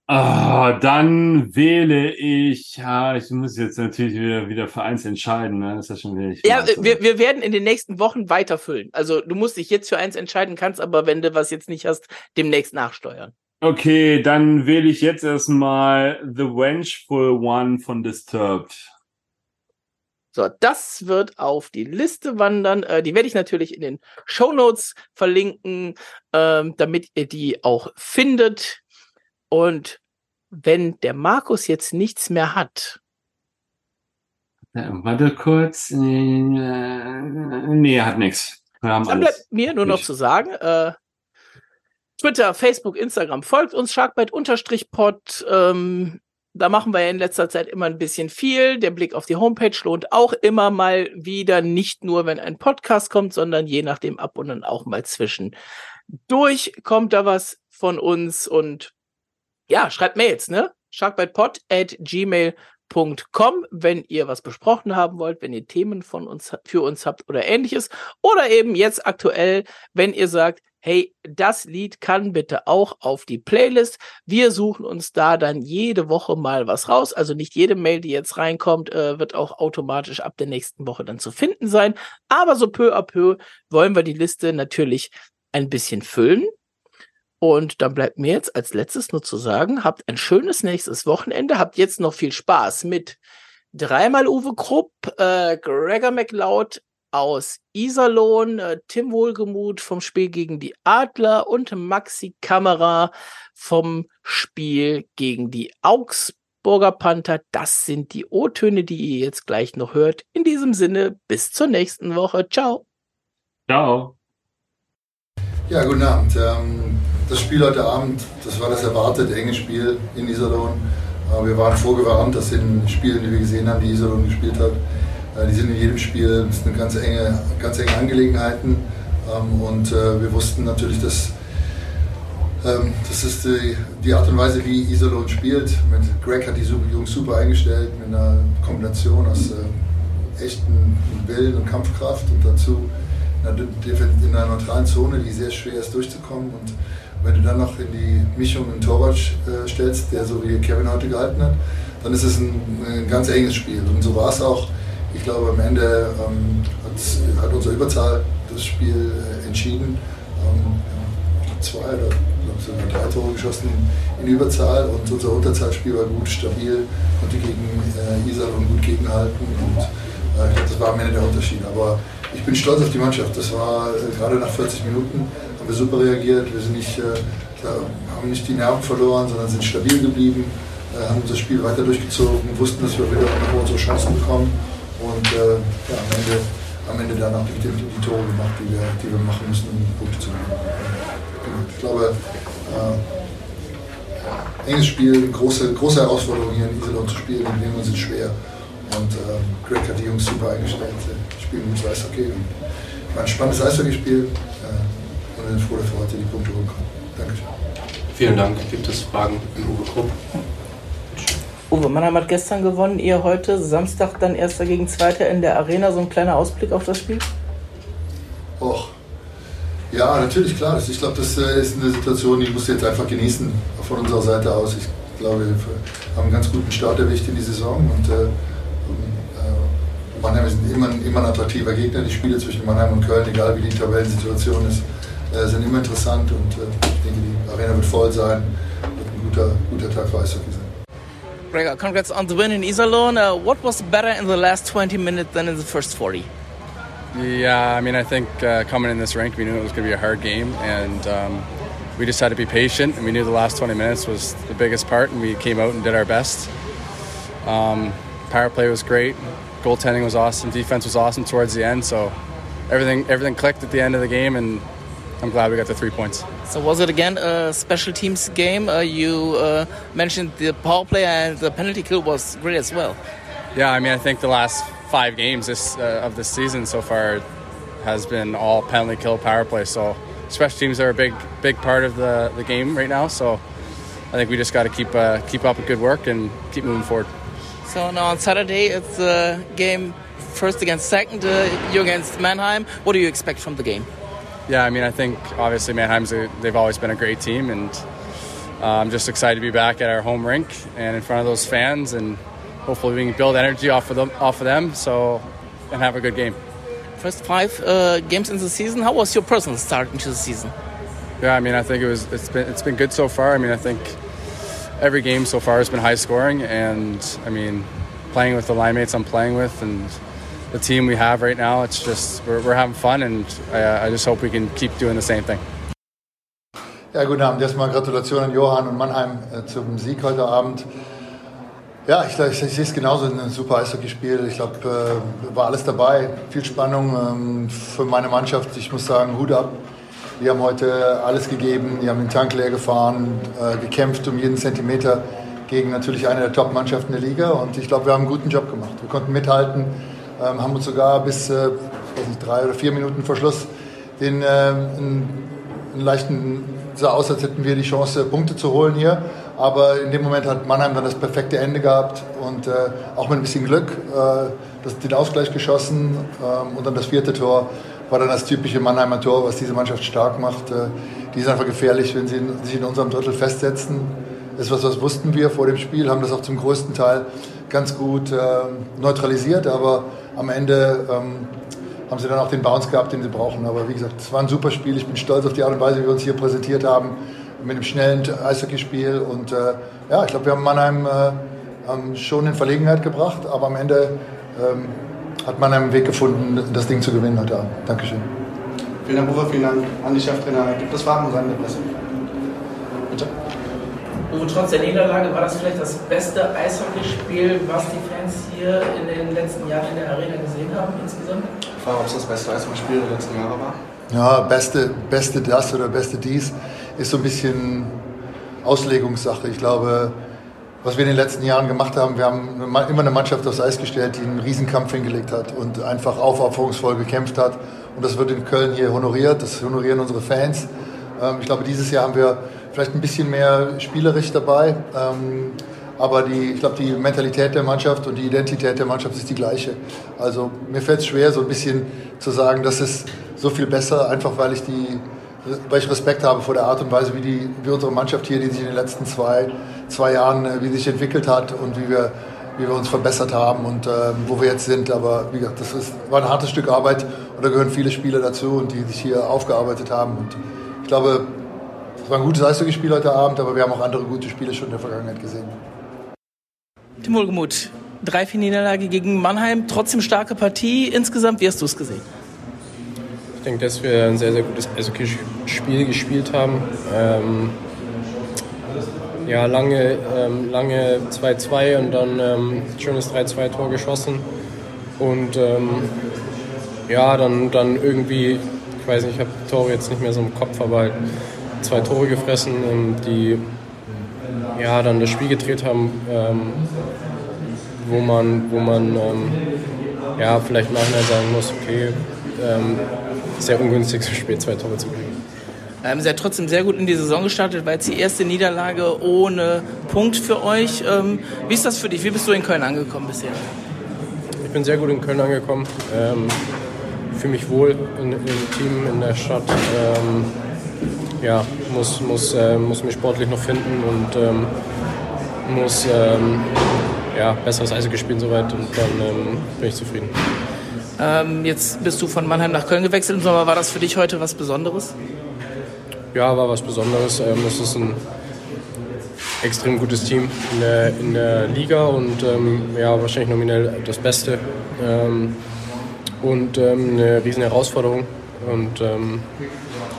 Oh, dann wähle ich, ja, ich muss jetzt natürlich wieder, wieder für eins entscheiden, ne? Das ist ja schon wieder Ja, weiß, wir, wir werden in den nächsten Wochen weiterfüllen. Also du musst dich jetzt für eins entscheiden, kannst aber, wenn du was jetzt nicht hast, demnächst nachsteuern. Okay, dann wähle ich jetzt erstmal The Vengeful One von Disturbed. So, das wird auf die Liste wandern. Äh, die werde ich natürlich in den Show Notes verlinken, ähm, damit ihr die auch findet. Und wenn der Markus jetzt nichts mehr hat. Warte kurz. Nee, er hat nichts. Dann bleibt mir nur noch nicht. zu sagen, äh, Twitter, Facebook, Instagram, folgt uns Sharkbite-Pod. Ähm, da machen wir ja in letzter Zeit immer ein bisschen viel. Der Blick auf die Homepage lohnt auch immer mal wieder, nicht nur, wenn ein Podcast kommt, sondern je nachdem ab und dann auch mal zwischendurch kommt da was von uns und ja, schreibt Mails, ne? sharkbitepod at gmail.com, wenn ihr was besprochen haben wollt, wenn ihr Themen von uns für uns habt oder ähnliches. Oder eben jetzt aktuell, wenn ihr sagt, hey, das Lied kann bitte auch auf die Playlist. Wir suchen uns da dann jede Woche mal was raus. Also nicht jede Mail, die jetzt reinkommt, äh, wird auch automatisch ab der nächsten Woche dann zu finden sein. Aber so peu à peu wollen wir die Liste natürlich ein bisschen füllen. Und dann bleibt mir jetzt als letztes nur zu sagen, habt ein schönes nächstes Wochenende, habt jetzt noch viel Spaß mit dreimal Uwe Krupp, äh, Gregor McLeod aus Iserlohn, äh, Tim Wohlgemuth vom Spiel gegen die Adler und Maxi Kamera vom Spiel gegen die Augsburger Panther. Das sind die O-Töne, die ihr jetzt gleich noch hört. In diesem Sinne, bis zur nächsten Woche. Ciao. Ciao. Ja, guten Abend. Ähm das Spiel heute Abend, das war das erwartete enge Spiel in Iserlohn. Äh, wir waren vorgewarnt, dass in Spielen, die wir gesehen haben, die Iserlohn gespielt hat, die sind in jedem Spiel, das sind ganz enge, ganz enge Angelegenheiten. Ähm, und äh, wir wussten natürlich, dass ähm, das ist die, die, Art und Weise, wie Iserlohn spielt. Mit Greg hat die Jungs super eingestellt, mit einer Kombination aus echten Willen und Kampfkraft und dazu in einer neutralen Zone, die sehr schwer ist durchzukommen. Und wenn du dann noch in die Mischung einen Torwart äh, stellst, der so wie Kevin heute gehalten hat, dann ist es ein, ein ganz enges Spiel. Und so war es auch. Ich glaube, am Ende ähm, hat, hat unsere Überzahl das Spiel äh, entschieden. Ähm, zwei oder sogar drei Tore geschossen in Überzahl und unser Unterzahlspiel war gut, stabil, konnte gegen äh, und gut gegenhalten und äh, ich glaube, das war am Ende der Unterschied. Aber ich bin stolz auf die Mannschaft. Das war äh, gerade nach 40 Minuten haben wir super reagiert. Wir sind nicht, äh, haben nicht die Nerven verloren, sondern sind stabil geblieben, äh, haben unser Spiel weiter durchgezogen, wussten, dass wir wieder unsere Chancen bekommen und äh, ja, am, Ende, am Ende dann auch die, die, Tore gemacht, die wir, die wir machen müssen, um Punkte zu machen. Ich glaube, äh, enges Spiel, große, große Herausforderung hier in Iserlohn zu spielen. Die Bedingungen sind schwer. Und äh, Greg hat die Jungs super eingestellt, spielen gutes Eishockey. War ein spannendes Eishockey-Spiel und bin froh, dass wir heute die Punkte bekommen. Dankeschön. Vielen Dank. Gibt es Fragen an Uwe Krupp? Uwe Mannheim hat gestern gewonnen, ihr heute Samstag dann erster gegen zweiter in der Arena. So ein kleiner Ausblick auf das Spiel? Och, ja, natürlich, klar. Ich glaube, das äh, ist eine Situation, die musst jetzt einfach genießen von unserer Seite aus. Ich glaube, wir haben einen ganz guten Start erwischt in die Saison und äh, äh Mannheim ist immer, immer ein attraktiver Gegner. Die Spiele zwischen Mannheim und Köln, egal wie die Tabellensituation ist, äh, sind immer interessant und äh, ich denke, die Arena wird voll sein. Wird ein guter, guter Tag für Eishockey sein. Gregor, congrats on the win in Iserlohn. Uh, what was better in the last 20 minutes than in the first 40? Yeah, I mean, I think uh, coming in this rank, we knew it was going to be a hard game, and um, we just had to be patient. And we knew the last 20 minutes was the biggest part, and we came out and did our best. Um, power play was great, goaltending was awesome, defense was awesome towards the end. So everything everything clicked at the end of the game, and I'm glad we got the three points. So was it again a special teams game? Uh, you uh, mentioned the power play and the penalty kill was great as well. Yeah, I mean, I think the last five games this uh, of this season so far has been all penalty kill power play. So special teams are a big big part of the, the game right now. So I think we just got to keep uh, keep up with good work and keep moving forward. So now on Saturday it's a game first against second. Uh, you against Mannheim. What do you expect from the game? Yeah, I mean, I think obviously Mannheim's a, they've always been a great team, and uh, I'm just excited to be back at our home rink and in front of those fans, and hopefully we can build energy off of them, off of them, so and have a good game. First five uh, games in the season. How was your personal start into the season? Yeah, I mean, I think it was it's been it's been good so far. I mean, I think every game so far has been high scoring, and I mean, playing with the line mates I'm playing with, and the team we have right now, it's just we're, we're having fun, and I, I just hope we can keep doing the same thing. Ja, guten Abend. Erstmal Gratulation an Johann und Mannheim äh, zum Sieg heute Abend. Ja, ich, ich, ich sehe es genauso, ein super Eishockeyspiel. Ich glaube, äh, war alles dabei, viel Spannung ähm, für meine Mannschaft. Ich muss sagen, Hut ab. Die haben heute alles gegeben, die haben den Tank leer gefahren, äh, gekämpft um jeden Zentimeter gegen natürlich eine der Top-Mannschaften der Liga. Und ich glaube, wir haben einen guten Job gemacht. Wir konnten mithalten, ähm, haben uns sogar bis äh, nicht, drei oder vier Minuten vor Schluss den äh, einen, einen leichten sah aus, als hätten wir die Chance, Punkte zu holen hier. Aber in dem Moment hat Mannheim dann das perfekte Ende gehabt und äh, auch mit ein bisschen Glück äh, den Ausgleich geschossen. Ähm, und dann das vierte Tor war dann das typische Mannheimer Tor, was diese Mannschaft stark macht. Äh, die ist einfach gefährlich, wenn sie sich in unserem Drittel festsetzen. Das ist was, was wussten wir vor dem Spiel, haben das auch zum größten Teil ganz gut äh, neutralisiert. Aber am Ende ähm, haben sie dann auch den Bounce gehabt, den sie brauchen. Aber wie gesagt, es war ein super Spiel. Ich bin stolz auf die Art und Weise, wie wir uns hier präsentiert haben, mit einem schnellen Eishockeyspiel. Und äh, ja, ich glaube, wir haben Mannheim äh, schon in Verlegenheit gebracht, aber am Ende ähm, hat Mannheim einen Weg gefunden, das Ding zu gewinnen heute Abend. Dankeschön. Vielen Dank, Uwe, vielen Dank an die Cheftrainer. Gibt es Fragen an der Presse? Uwe, trotz der Niederlage war das vielleicht das beste Eishockeyspiel, was die Fans hier in den letzten Jahren in der Arena gesehen haben insgesamt? Ich frage, ob es das beste Eishockeyspiel der letzten Jahre war. Ja, beste, beste das oder beste dies ist so ein bisschen Auslegungssache. Ich glaube, was wir in den letzten Jahren gemacht haben, wir haben immer eine Mannschaft aufs Eis gestellt, die einen Riesenkampf hingelegt hat und einfach aufopferungsvoll gekämpft hat. Und das wird in Köln hier honoriert, das honorieren unsere Fans. Ähm, ich glaube, dieses Jahr haben wir vielleicht ein bisschen mehr spielerisch dabei. Ähm, aber die, ich glaube, die Mentalität der Mannschaft und die Identität der Mannschaft ist die gleiche. Also mir fällt es schwer, so ein bisschen zu sagen, das ist so viel besser, einfach weil ich die, weil ich Respekt habe vor der Art und Weise, wie, die, wie unsere Mannschaft hier, die sich in den letzten zwei, zwei Jahren, wie sich entwickelt hat und wie wir, wie wir uns verbessert haben und äh, wo wir jetzt sind. Aber wie gesagt, das ist, war ein hartes Stück Arbeit und da gehören viele Spieler dazu und die sich hier aufgearbeitet haben. Und ich glaube, es war ein gutes Eishockeyspiel heute Abend, aber wir haben auch andere gute Spiele schon in der Vergangenheit gesehen. Tim Wohlgemuth, 3-4-Niederlage gegen Mannheim, trotzdem starke Partie. Insgesamt, wie hast du es gesehen? Ich denke, dass wir ein sehr, sehr gutes Eishockey-Spiel gespielt haben. Ähm, ja, lange 2-2 ähm, lange und dann ähm, schönes 3-2-Tor geschossen. Und ähm, ja, dann, dann irgendwie, ich weiß nicht, ich habe Tore jetzt nicht mehr so im Kopf, aber halt zwei Tore gefressen, ähm, die ja, dann das Spiel gedreht haben, ähm, wo man, wo man ähm, ja, vielleicht nachher sagen muss, okay, sehr ungünstig zu spät zwei Tore zu kriegen. Ähm, sie hat trotzdem sehr gut in die Saison gestartet, weil es die erste Niederlage ohne Punkt für euch. Ähm, wie ist das für dich? Wie bist du in Köln angekommen bisher? Ich bin sehr gut in Köln angekommen. Ähm, fühle mich wohl in, im Team, in der Stadt. Ähm, ja, muss, muss, äh, muss mich sportlich noch finden und ähm, muss, ähm, ja, besseres Eishockey spielen soweit und dann ähm, bin ich zufrieden. Ähm, jetzt bist du von Mannheim nach Köln gewechselt im Sommer. War das für dich heute was Besonderes? Ja, war was Besonderes. Ähm, es ist ein extrem gutes Team in der, in der Liga und ähm, ja, wahrscheinlich nominell das Beste. Und eine riesen Herausforderung und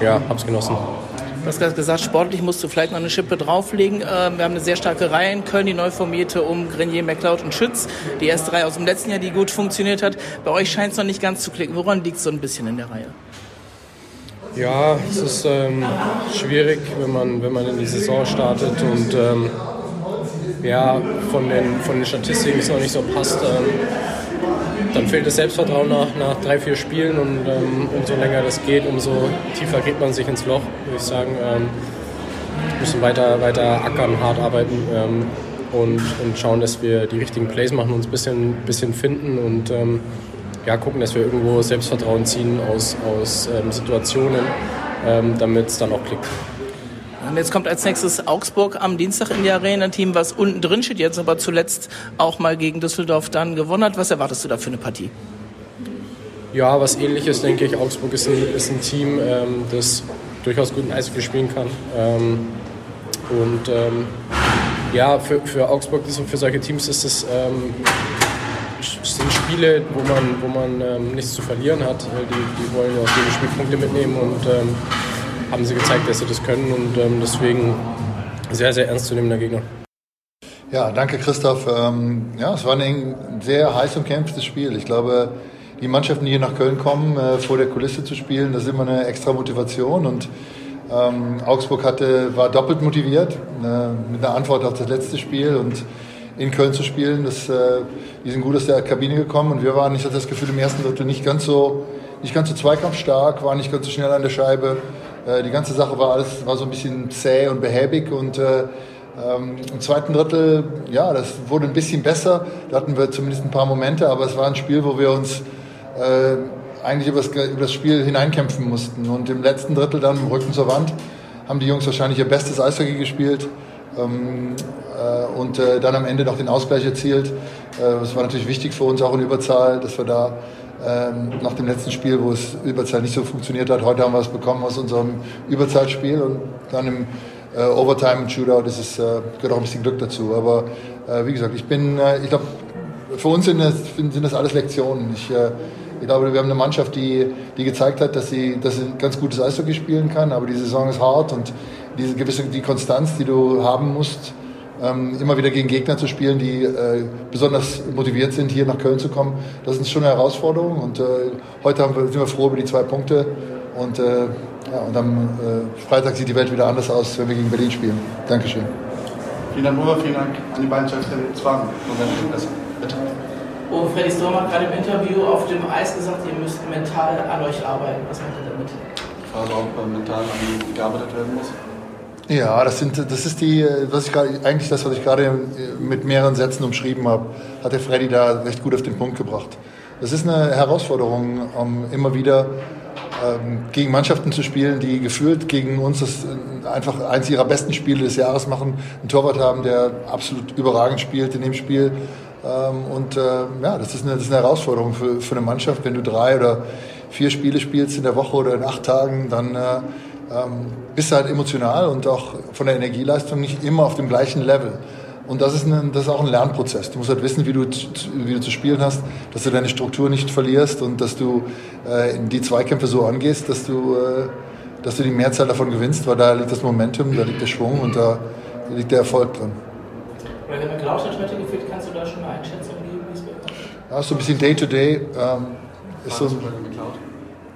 ja, hab's genossen. Du hast gerade gesagt, sportlich musst du vielleicht noch eine Schippe drauflegen. Ähm, wir haben eine sehr starke Reihe in Köln, die neu formierte um Grenier, McLeod und Schütz. Die erste Reihe aus dem letzten Jahr, die gut funktioniert hat. Bei euch scheint es noch nicht ganz zu klicken. Woran liegt es so ein bisschen in der Reihe? Ja, es ist ähm, schwierig, wenn man, wenn man in die Saison startet und ähm, ja, von den, von den Statistiken es noch nicht so passt. Ähm, dann fehlt das Selbstvertrauen nach, nach drei, vier Spielen und ähm, umso länger das geht, umso tiefer geht man sich ins Loch, würde ich sagen. Ähm, müssen weiter, weiter ackern, hart arbeiten ähm, und, und schauen, dass wir die richtigen Plays machen, uns ein bisschen, bisschen finden und ähm, ja, gucken, dass wir irgendwo Selbstvertrauen ziehen aus, aus ähm, Situationen, ähm, damit es dann auch klickt. Und jetzt kommt als nächstes Augsburg am Dienstag in die Arena, Team, was unten drin steht, jetzt aber zuletzt auch mal gegen Düsseldorf dann gewonnen hat. Was erwartest du da für eine Partie? Ja, was ähnliches, denke ich. Augsburg ist ein, ist ein Team, ähm, das durchaus guten Eishockey spielen kann. Ähm, und ähm, ja, für, für Augsburg, für solche Teams ist es ähm, sind Spiele, wo man, wo man ähm, nichts zu verlieren hat. Die, die wollen ja aus jedem Spiel Punkte mitnehmen und ähm, haben sie gezeigt, dass sie das können und ähm, deswegen sehr, sehr ernstzunehmender Gegner. Ja, danke Christoph. Ähm, ja, es war ein sehr heiß umkämpftes Spiel. Ich glaube, die Mannschaften, die hier nach Köln kommen, äh, vor der Kulisse zu spielen, das ist immer eine extra Motivation und ähm, Augsburg hatte, war doppelt motiviert äh, mit einer Antwort auf das letzte Spiel und in Köln zu spielen. Das, äh, die sind gut aus der Kabine gekommen und wir waren, ich hatte das Gefühl, im ersten Drittel nicht ganz so, nicht ganz so zweikampfstark, waren nicht ganz so schnell an der Scheibe. Äh, die ganze Sache war alles, war so ein bisschen zäh und behäbig und äh, ähm, Im zweiten Drittel, ja, das wurde ein bisschen besser. Da hatten wir zumindest ein paar Momente, aber es war ein Spiel, wo wir uns äh, eigentlich über das, über das Spiel hineinkämpfen mussten. Und im letzten Drittel dann im Rücken zur Wand haben die Jungs wahrscheinlich ihr bestes Eishockey gespielt. Ähm, äh, und äh, dann am Ende noch den Ausgleich erzielt. Äh, das war natürlich wichtig für uns auch in Überzahl, dass wir da ähm, nach dem letzten Spiel, wo es Überzahl nicht so funktioniert hat, heute haben wir es bekommen aus unserem Überzahlspiel und dann im Overtime und Shootout ist es, gehört auch ein bisschen Glück dazu. Aber wie gesagt, ich bin, ich glaube, für uns sind das, sind das alles Lektionen. Ich, ich glaube, wir haben eine Mannschaft, die, die gezeigt hat, dass sie, dass sie ganz gutes Eishockey spielen kann, aber die Saison ist hart und diese gewisse die Konstanz, die du haben musst, ähm, immer wieder gegen Gegner zu spielen, die äh, besonders motiviert sind, hier nach Köln zu kommen. Das ist schon eine Herausforderung und äh, heute haben wir, sind wir froh über die zwei Punkte und, äh, ja, und am äh, Freitag sieht die Welt wieder anders aus, wenn wir gegen Berlin spielen. Dankeschön. Vielen Dank, Uwe, vielen Dank an die beiden Chefs der. Bitte. Oh, Freddy Storm hat gerade im Interview auf dem Eis gesagt, ihr müsst mental an euch arbeiten. Was macht ihr damit? Ich frage, ob mental an die gearbeitet werden muss. Ja, das, sind, das ist die, was ich grad, eigentlich das, was ich gerade mit mehreren Sätzen umschrieben habe, hat der Freddy da recht gut auf den Punkt gebracht. Das ist eine Herausforderung, um immer wieder ähm, gegen Mannschaften zu spielen, die gefühlt gegen uns das äh, einfach eins ihrer besten Spiele des Jahres machen, einen Torwart haben, der absolut überragend spielt in dem Spiel. Ähm, und äh, ja, das ist, eine, das ist eine Herausforderung für, für eine Mannschaft, wenn du drei oder vier Spiele spielst in der Woche oder in acht Tagen, dann äh, ähm, bist du halt emotional und auch von der Energieleistung nicht immer auf dem gleichen Level. Und das ist, ein, das ist auch ein Lernprozess. Du musst halt wissen, wie du, wie du zu spielen hast, dass du deine Struktur nicht verlierst und dass du äh, die Zweikämpfe so angehst, dass du, äh, dass du die Mehrzahl davon gewinnst, weil da liegt das Momentum, da liegt der Schwung und da liegt der Erfolg drin. Weil der McLeod hat heute gefühlt, kannst du da schon eine Einschätzung geben, wie es bei Ja, so ein bisschen Day-to-Day. -Day, ähm, ist so,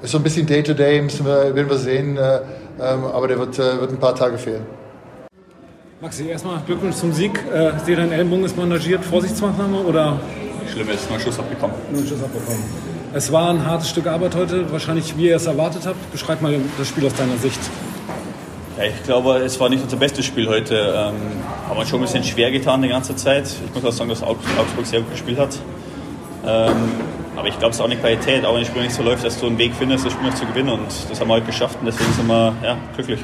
ist so ein bisschen Day-to-Day, müssen wir, werden wir sehen. Äh, ähm, aber der wird, äh, wird ein paar Tage fehlen. Maxi, erstmal Glückwunsch zum Sieg. Äh, sehe dein Ellenbogen ist bandagiert. Vorsichtsmaßnahme oder? Schlimm ist, nur Schuss abbekommen. Nur Schuss abbekommen. Es war ein hartes Stück Arbeit heute, wahrscheinlich wie ihr es erwartet habt. Beschreib mal das Spiel aus deiner Sicht. Ja, ich glaube, es war nicht unser bestes Spiel heute. Ähm, haben wir schon ein bisschen schwer getan die ganze Zeit. Ich muss auch sagen, dass Augsburg sehr gut gespielt hat. Ähm, aber ich glaube, es ist auch eine Qualität, auch wenn das Spiel nicht so läuft, dass du einen Weg findest, das Spiel noch zu gewinnen. Und das haben wir heute geschafft und deswegen sind wir ja, glücklich.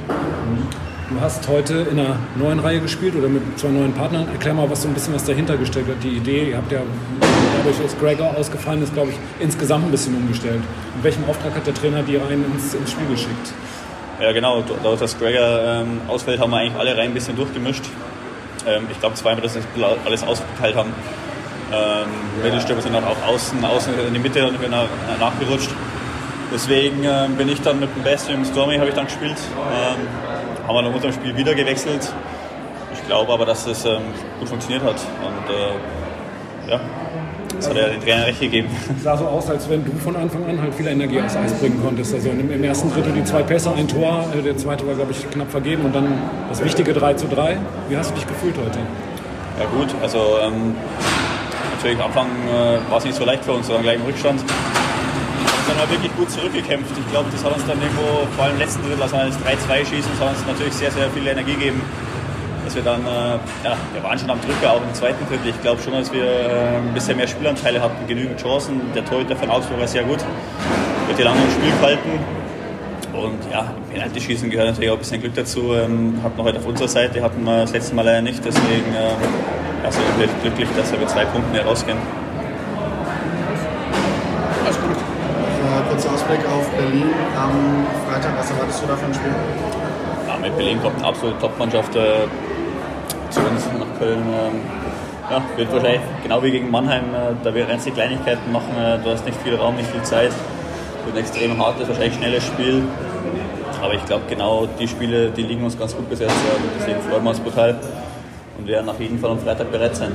Du hast heute in einer neuen Reihe gespielt oder mit zwei neuen Partnern. Erklär mal, was so ein bisschen was dahinter gesteckt hat. Die Idee, ihr habt ja dadurch, dass Gregor ausgefallen ist, glaube ich, insgesamt ein bisschen umgestellt. In welchem Auftrag hat der Trainer die Reihen ins, ins Spiel geschickt? Ja, genau. Dadurch, dass Gregor ähm, ausfällt, haben wir eigentlich alle Reihen ein bisschen durchgemischt. Ähm, ich glaube zweimal, dass wir alles ausgeteilt haben. Ähm, Mittelstürmer sind dann auch außen, außen in die Mitte und nach, nachgerutscht. Deswegen ähm, bin ich dann mit dem Best dem Stormy habe ich dann gespielt. Ähm, haben wir dann unter dem Spiel wieder gewechselt. Ich glaube aber, dass das ähm, gut funktioniert hat. Und äh, ja, das hat ja den Trainer recht gegeben. Sah so aus, als wenn du von Anfang an halt viel Energie aufs Eis bringen konntest. Also im, im ersten Drittel die zwei Pässe, ein Tor, äh, der zweite war, glaube ich, knapp vergeben und dann das wichtige 3 zu 3. Wie hast du dich gefühlt heute? Ja gut, also ähm, natürlich Anfang äh, war es nicht so leicht für uns, sondern gleich im Rückstand. Wir haben dann wirklich gut zurückgekämpft. Ich glaube, das hat uns dann irgendwo, vor allem im letzten Drittel, als wir das 3-2 schießen, das hat uns natürlich sehr, sehr viel Energie gegeben dass wir dann, äh, ja, wir waren schon am Drücker, auch im zweiten Drittel. Ich glaube schon, dass wir äh, ein bisschen mehr Spielanteile hatten, genügend Chancen. Der Torhüter von Augsburg war sehr gut, wird die lange im Spiel gehalten. Und ja, Penalty-Schießen gehört natürlich auch ein bisschen Glück dazu. Ähm, hatten wir heute auf unserer Seite, hatten wir das letzte Mal leider nicht. Deswegen ähm, ja, sind wir glücklich, dass wir mit zwei Punkten herausgehen. Alles gut. Äh, kurzer Ausblick auf Berlin am Freitag. Was erwartest du da für ein Spiel? Ja, mit Berlin kommt eine absolute Top-Mannschaft. Äh, zu uns nach Köln. Ähm, ja, wird wahrscheinlich genau wie gegen Mannheim, äh, da wir einzelne Kleinigkeiten machen, äh, du hast nicht viel Raum, nicht viel Zeit. Wird ein extrem hartes, wahrscheinlich schnelles Spiel. Aber ich glaube, genau die Spiele, die liegen uns ganz gut besetzt. Deswegen freuen wir uns brutal und werden auf jeden Fall am Freitag bereit sein.